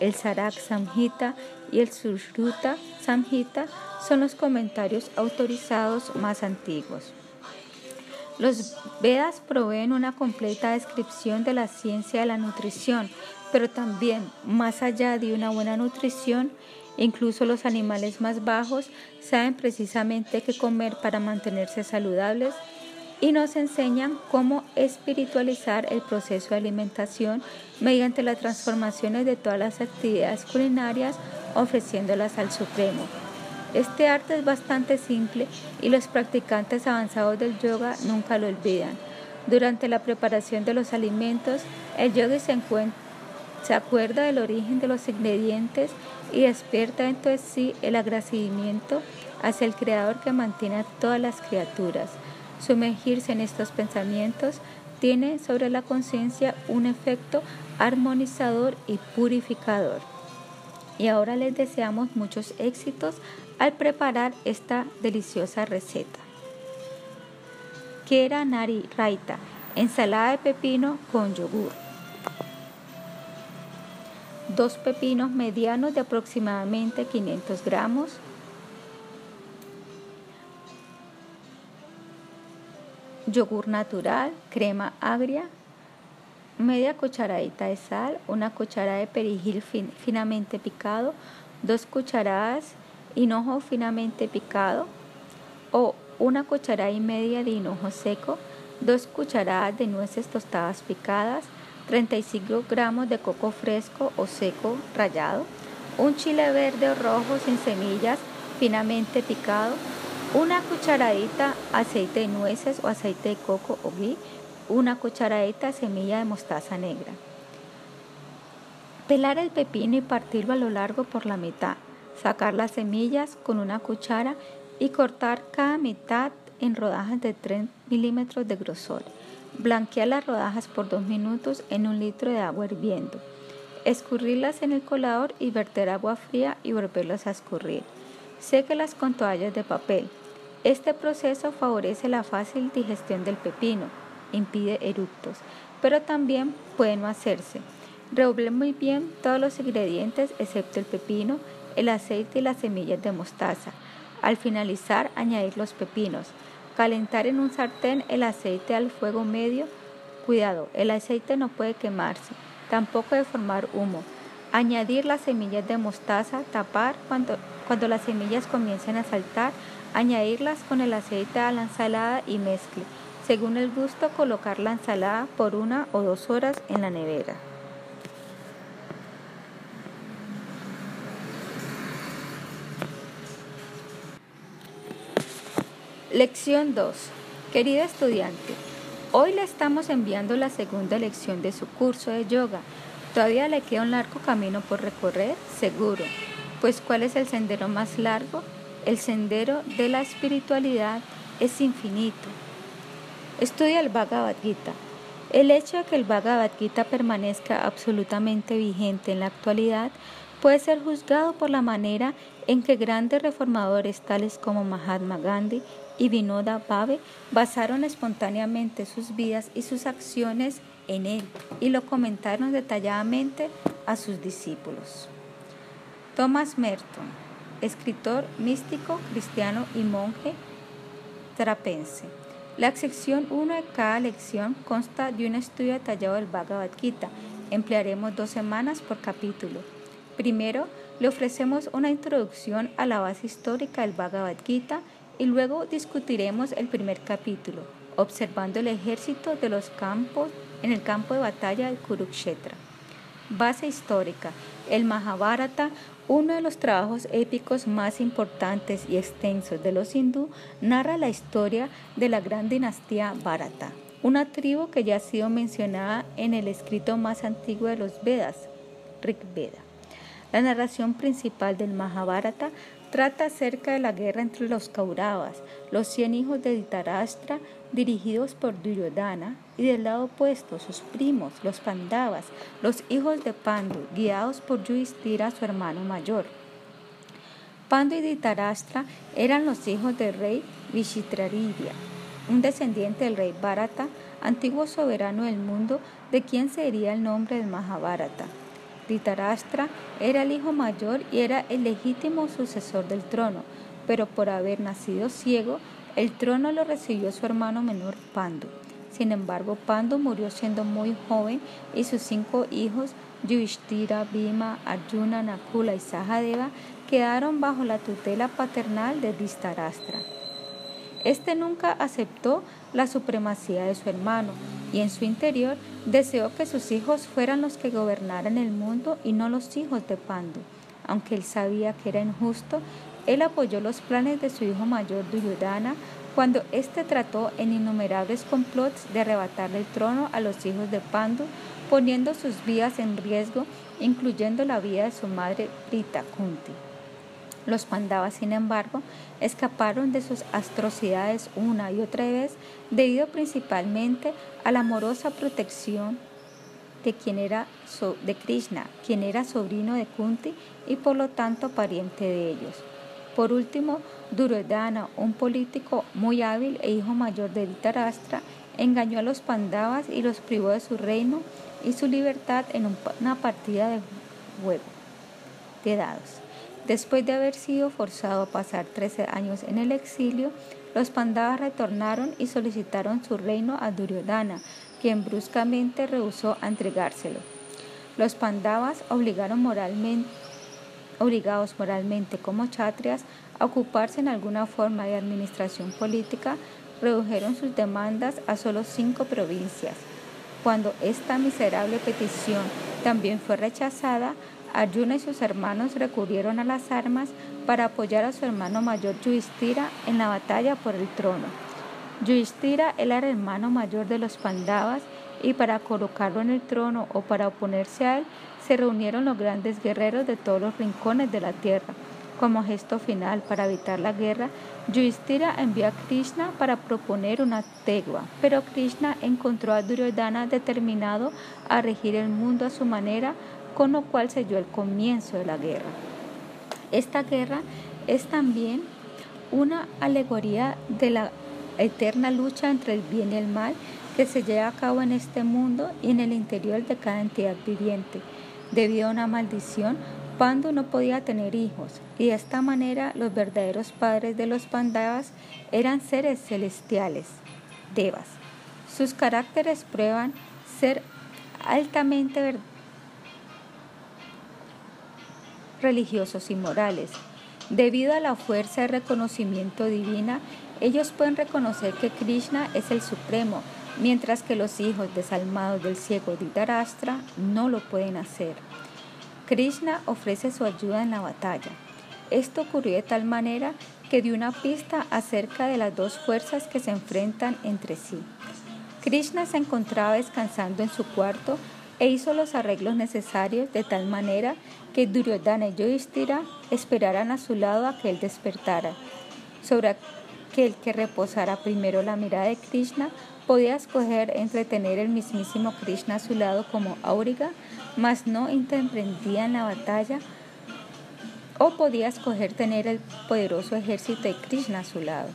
El Sarak Samhita y el Sushruta Samhita son los comentarios autorizados más antiguos. Los Vedas proveen una completa descripción de la ciencia de la nutrición, pero también, más allá de una buena nutrición, incluso los animales más bajos saben precisamente qué comer para mantenerse saludables y nos enseñan cómo espiritualizar el proceso de alimentación mediante las transformaciones de todas las actividades culinarias ofreciéndolas al Supremo. Este arte es bastante simple y los practicantes avanzados del yoga nunca lo olvidan. Durante la preparación de los alimentos, el yogi se, acuerda del origen de los ingredientes y despierta entonces sí el agradecimiento hacia el Creador que mantiene a todas las criaturas. Sumergirse en estos pensamientos tiene sobre la conciencia un efecto armonizador y purificador. Y ahora les deseamos muchos éxitos al preparar esta deliciosa receta. Kera Nari Raita, ensalada de pepino con yogur. Dos pepinos medianos de aproximadamente 500 gramos, yogur natural, crema agria, media cucharadita de sal, una cucharada de perejil finamente picado, dos cucharadas hinojo finamente picado o una cucharada y media de hinojo seco, dos cucharadas de nueces tostadas picadas, 35 gramos de coco fresco o seco rallado, un chile verde o rojo sin semillas finamente picado, una cucharadita aceite de nueces o aceite de coco o ghee, una cucharadita semilla de mostaza negra. Pelar el pepino y partirlo a lo largo por la mitad. Sacar las semillas con una cuchara y cortar cada mitad en rodajas de 3 milímetros de grosor. Blanquear las rodajas por 2 minutos en un litro de agua hirviendo. Escurrirlas en el colador y verter agua fría y volverlas a escurrir. Séquelas con toallas de papel. Este proceso favorece la fácil digestión del pepino, impide eructos, pero también puede no hacerse. Revuelve muy bien todos los ingredientes excepto el pepino, el aceite y las semillas de mostaza. Al finalizar, añadir los pepinos. Calentar en un sartén el aceite al fuego medio. Cuidado, el aceite no puede quemarse, tampoco de formar humo. Añadir las semillas de mostaza, tapar cuando las semillas comiencen a saltar, añadirlas con el aceite a la ensalada y mezcle. Según el gusto, colocar la ensalada por una o dos horas en la nevera. Lección 2. Querida estudiante, hoy le estamos enviando la segunda lección de su curso de yoga. Todavía le queda un largo camino por recorrer, seguro. Pues ¿cuál es el sendero más largo? El sendero de la espiritualidad es infinito. Estudia el Bhagavad Gita. El hecho de que el Bhagavad Gita permanezca absolutamente vigente en la actualidad puede ser juzgado por la manera en que grandes reformadores tales como Mahatma Gandhi y Vinoda Bhave basaron espontáneamente sus vidas y sus acciones en él y lo comentaron detalladamente a sus discípulos. Thomas Merton, escritor místico, cristiano y monje trapense. La sección 1 de cada lección consta de un estudio detallado del Bhagavad Gita. Emplearemos dos semanas por capítulo. Primero, le ofrecemos una introducción a la base histórica del Bhagavad Gita y luego discutiremos el primer capítulo, observando el ejército de los campos en el campo de batalla de Kurukshetra. Base histórica. El Mahabharata, uno de los trabajos épicos más importantes y extensos de los hindú, narra la historia de la gran dinastía Bharata, una tribu que ya ha sido mencionada en el escrito más antiguo de los Vedas, Rig Veda. La narración principal del Mahabharata Trata acerca de la guerra entre los Kauravas, los cien hijos de Dhritarashtra, dirigidos por Duryodhana, y del lado opuesto sus primos, los Pandavas, los hijos de Pandu, guiados por Yudhishthira, su hermano mayor. Pandu y Dhritarashtra eran los hijos del rey Vishitraridya, un descendiente del rey Bharata, antiguo soberano del mundo, de quien sería el nombre del Mahabharata. Dhritarashtra era el hijo mayor y era el legítimo sucesor del trono, pero por haber nacido ciego, el trono lo recibió su hermano menor Pandu. Sin embargo, Pandu murió siendo muy joven y sus cinco hijos, Yudhishthira, Bhima, Arjuna, Nakula y Sahadeva, quedaron bajo la tutela paternal de Dhritarashtra. Este nunca aceptó la supremacía de su hermano y en su interior deseó que sus hijos fueran los que gobernaran el mundo y no los hijos de Pandu. Aunque él sabía que era injusto, él apoyó los planes de su hijo mayor Duryodhana cuando éste trató en innumerables complots de arrebatarle el trono a los hijos de Pandu, poniendo sus vidas en riesgo, incluyendo la vida de su madre Rita Kunti. Los Pandavas, sin embargo, escaparon de sus atrocidades una y otra vez debido principalmente a la amorosa protección de quien era de Krishna, quien era sobrino de Kunti y por lo tanto pariente de ellos. Por último, Duryodhana, un político muy hábil e hijo mayor de Dhritarashtra, engañó a los Pandavas y los privó de su reino y su libertad en una partida de juego de dados. Después de haber sido forzado a pasar 13 años en el exilio, los Pandavas retornaron y solicitaron su reino a Duryodhana, quien bruscamente rehusó entregárselo. Los Pandavas obligaron moralmente, obligados moralmente como chatrias a ocuparse en alguna forma de administración política, redujeron sus demandas a solo cinco provincias. Cuando esta miserable petición también fue rechazada, Arjuna y sus hermanos recurrieron a las armas para apoyar a su hermano mayor Yudhishthira en la batalla por el trono. Yudhishthira era el hermano mayor de los Pandavas y para colocarlo en el trono o para oponerse a él se reunieron los grandes guerreros de todos los rincones de la tierra. Como gesto final para evitar la guerra, Yudhishthira envió a Krishna para proponer una tegua, pero Krishna encontró a Duryodhana determinado a regir el mundo a su manera, con lo cual selló el comienzo de la guerra. Esta guerra es también una alegoría de la eterna lucha entre el bien y el mal que se lleva a cabo en este mundo y en el interior de cada entidad viviente. Debido a una maldición, Pandu no podía tener hijos y de esta manera los verdaderos padres de los Pandavas eran seres celestiales, devas. Sus caracteres prueban ser altamente religiosos y morales. Debido a la fuerza de reconocimiento divina, ellos pueden reconocer que Krishna es el Supremo, mientras que los hijos desalmados del ciego Dhritarashtra no lo pueden hacer. Krishna ofrece su ayuda en la batalla. Esto ocurrió de tal manera que dio una pista acerca de las dos fuerzas que se enfrentan entre sí. Krishna se encontraba descansando en su cuarto e hizo los arreglos necesarios de tal manera que Duryodhana y Yudhishthira esperaran a su lado a que él despertara. Sobre aquel que reposara primero la mirada de Krishna, podía escoger entre tener el mismísimo Krishna a su lado como Auriga mas no interprendía en la batalla, o podía escoger tener el poderoso ejército de Krishna a su lado.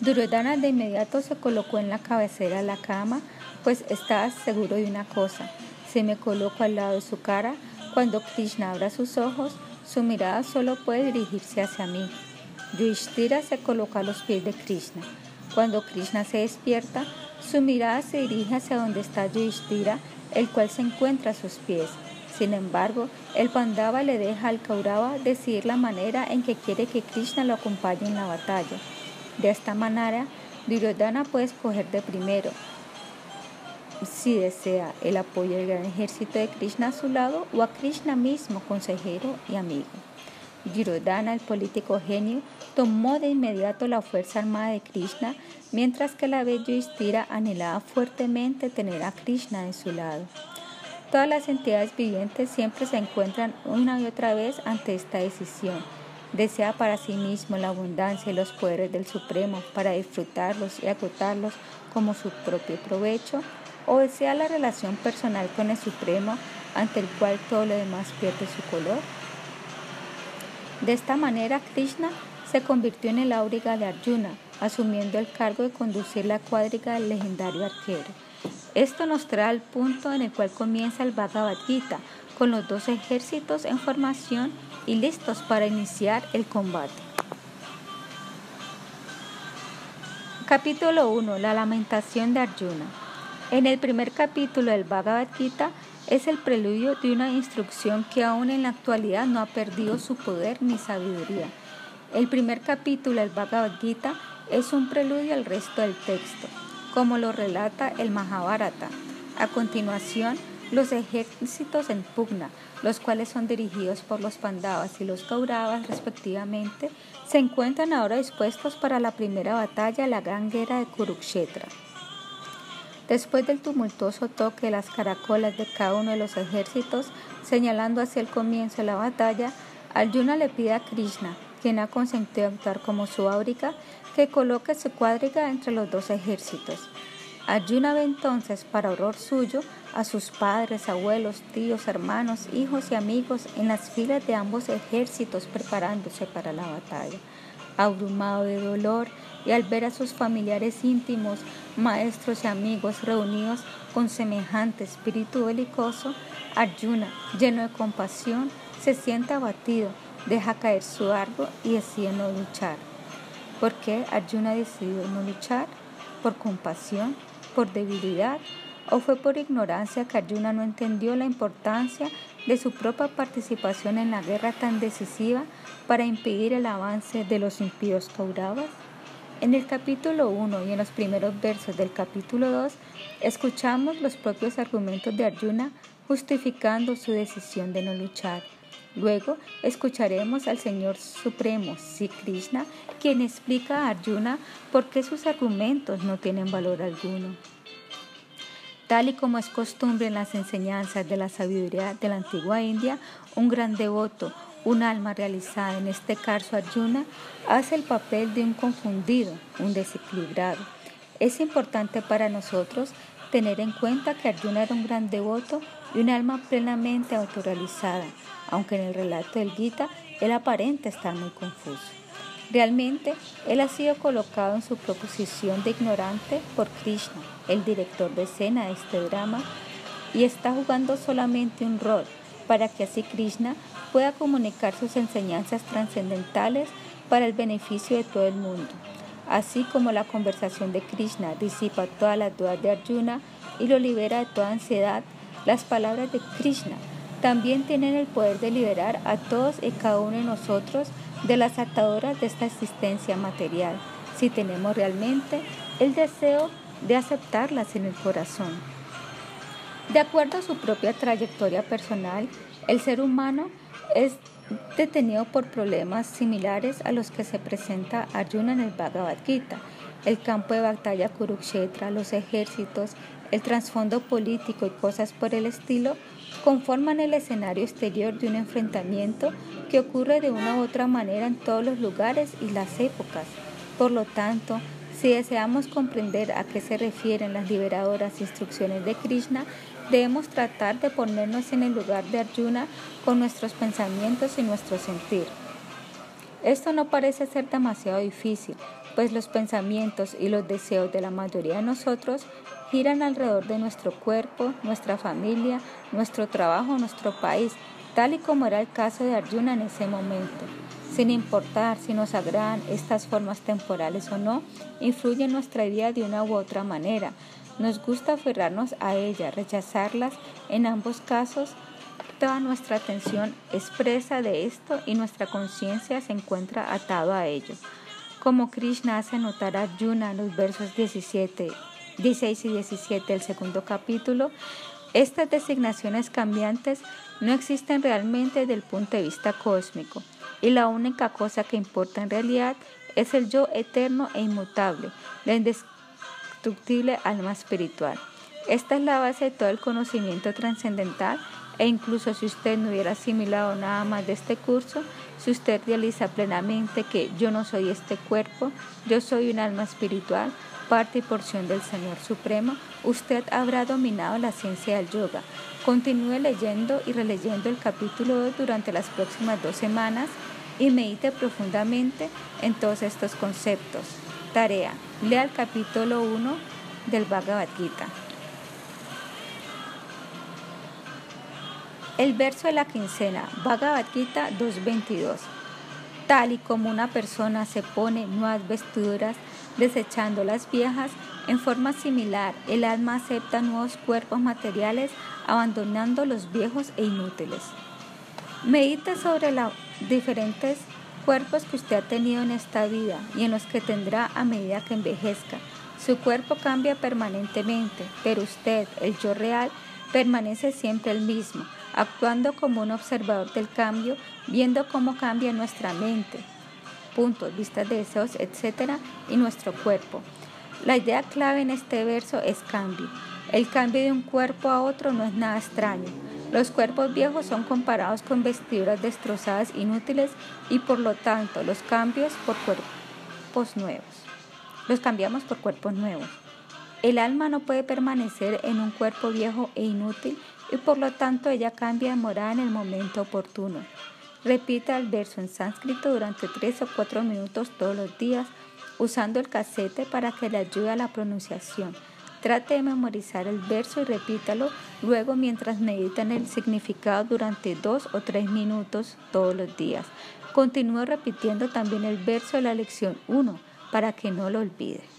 Duryodhana de inmediato se colocó en la cabecera de la cama, pues estaba seguro de una cosa. Si me coloco al lado de su cara, cuando Krishna abra sus ojos, su mirada solo puede dirigirse hacia mí. Yudhishthira se coloca a los pies de Krishna. Cuando Krishna se despierta, su mirada se dirige hacia donde está Yudhishthira el cual se encuentra a sus pies. Sin embargo, el Pandava le deja al Kaurava decidir la manera en que quiere que Krishna lo acompañe en la batalla. De esta manera, Duryodhana puede escoger de primero, si desea el apoyo del gran ejército de Krishna a su lado o a Krishna mismo, consejero y amigo. Duryodhana, el político genio, tomó de inmediato la fuerza armada de Krishna, mientras que la bella Yudhishthira anhelaba fuertemente tener a Krishna de su lado. Todas las entidades vivientes siempre se encuentran una y otra vez ante esta decisión. Desea para sí mismo la abundancia y los poderes del Supremo para disfrutarlos y agotarlos como su propio provecho, o desea la relación personal con el Supremo ante el cual todo lo demás pierde su color. De esta manera, Krishna se convirtió en el auriga de Arjuna, asumiendo el cargo de conducir la cuadriga del legendario arquero. Esto nos trae al punto en el cual comienza el Bhagavad Gita, con los dos ejércitos en formación y listos para iniciar el combate. Capítulo 1. La lamentación de Arjuna. En el primer capítulo del Bhagavad Gita es el preludio de una instrucción que aún en la actualidad no ha perdido su poder ni sabiduría. El primer capítulo del Bhagavad Gita es un preludio al resto del texto, como lo relata el Mahabharata. A continuación, los ejércitos en pugna, los cuales son dirigidos por los Pandavas y los Kauravas respectivamente, se encuentran ahora dispuestos para la primera batalla, la gran guerra de Kurukshetra. Después del tumultuoso toque de las caracolas de cada uno de los ejércitos, señalando hacia el comienzo de la batalla, Arjuna le pide a Krishna quien ha consentido actuar como su áurica, que coloque su cuadriga entre los dos ejércitos. Arjuna ve entonces, para horror suyo, a sus padres, abuelos, tíos, hermanos, hijos y amigos en las filas de ambos ejércitos preparándose para la batalla. Abrumado de dolor y al ver a sus familiares íntimos, maestros y amigos reunidos con semejante espíritu belicoso, Arjuna, lleno de compasión, se siente abatido deja caer su arco y decide no luchar. ¿Por qué Arjuna decidió no luchar? ¿Por compasión? ¿Por debilidad? ¿O fue por ignorancia que Arjuna no entendió la importancia de su propia participación en la guerra tan decisiva para impedir el avance de los impíos Kauravas? En el capítulo 1 y en los primeros versos del capítulo 2 escuchamos los propios argumentos de Arjuna justificando su decisión de no luchar. Luego escucharemos al Señor Supremo, Sri Krishna, quien explica a Arjuna por qué sus argumentos no tienen valor alguno. Tal y como es costumbre en las enseñanzas de la sabiduría de la antigua India, un gran devoto, un alma realizada, en este caso Arjuna, hace el papel de un confundido, un desequilibrado. Es importante para nosotros tener en cuenta que Arjuna era un gran devoto y un alma plenamente autorrealizada, aunque en el relato del Gita él aparenta estar muy confuso. Realmente, él ha sido colocado en su proposición de ignorante por Krishna, el director de escena de este drama, y está jugando solamente un rol para que así Krishna pueda comunicar sus enseñanzas trascendentales para el beneficio de todo el mundo. Así como la conversación de Krishna disipa todas las dudas de Arjuna y lo libera de toda ansiedad, las palabras de Krishna también tienen el poder de liberar a todos y cada uno de nosotros de las ataduras de esta existencia material, si tenemos realmente el deseo de aceptarlas en el corazón. De acuerdo a su propia trayectoria personal, el ser humano es detenido por problemas similares a los que se presenta Arjuna en el Bhagavad Gita, el campo de batalla Kurukshetra, los ejércitos, el trasfondo político y cosas por el estilo conforman el escenario exterior de un enfrentamiento que ocurre de una u otra manera en todos los lugares y las épocas. Por lo tanto, si deseamos comprender a qué se refieren las liberadoras instrucciones de Krishna, debemos tratar de ponernos en el lugar de Arjuna con nuestros pensamientos y nuestro sentir. Esto no parece ser demasiado difícil, pues los pensamientos y los deseos de la mayoría de nosotros giran alrededor de nuestro cuerpo, nuestra familia, nuestro trabajo, nuestro país, tal y como era el caso de Arjuna en ese momento. Sin importar si nos agradan estas formas temporales o no, influyen en nuestra vida de una u otra manera. Nos gusta aferrarnos a ellas, rechazarlas. En ambos casos, toda nuestra atención expresa de esto y nuestra conciencia se encuentra atado a ello. Como Krishna hace notar a Arjuna en los versos 17 16 y 17 del segundo capítulo, estas designaciones cambiantes no existen realmente desde el punto de vista cósmico y la única cosa que importa en realidad es el yo eterno e inmutable, indestructible alma espiritual. Esta es la base de todo el conocimiento trascendental e incluso si usted no hubiera asimilado nada más de este curso, si usted realiza plenamente que yo no soy este cuerpo, yo soy un alma espiritual, parte y porción del Señor Supremo, usted habrá dominado la ciencia del yoga. Continúe leyendo y releyendo el capítulo 2 durante las próximas dos semanas y medite profundamente en todos estos conceptos. Tarea. Lea el capítulo 1 del Bhagavad Gita. El verso de la quincena, Bhagavad Gita 2.22. Tal y como una persona se pone nuevas vestiduras desechando las viejas, en forma similar, el alma acepta nuevos cuerpos materiales, abandonando los viejos e inútiles. Medite sobre los diferentes cuerpos que usted ha tenido en esta vida y en los que tendrá a medida que envejezca. Su cuerpo cambia permanentemente, pero usted, el yo real, permanece siempre el mismo, actuando como un observador del cambio, viendo cómo cambia nuestra mente, puntos, vistas de deseos, etc., y nuestro cuerpo. La idea clave en este verso es cambio. El cambio de un cuerpo a otro no es nada extraño. Los cuerpos viejos son comparados con vestiduras destrozadas inútiles y por lo tanto los cambios por cuerpos nuevos. Los cambiamos por cuerpos nuevos. El alma no puede permanecer en un cuerpo viejo e inútil y por lo tanto ella cambia de morada en el momento oportuno. Repita el verso en sánscrito durante tres o cuatro minutos todos los días, usando el casete para que le ayude a la pronunciación. Trate de memorizar el verso y repítalo luego mientras medita en el significado durante dos o tres minutos todos los días. Continúe repitiendo también el verso de la lección 1 para que no lo olvide.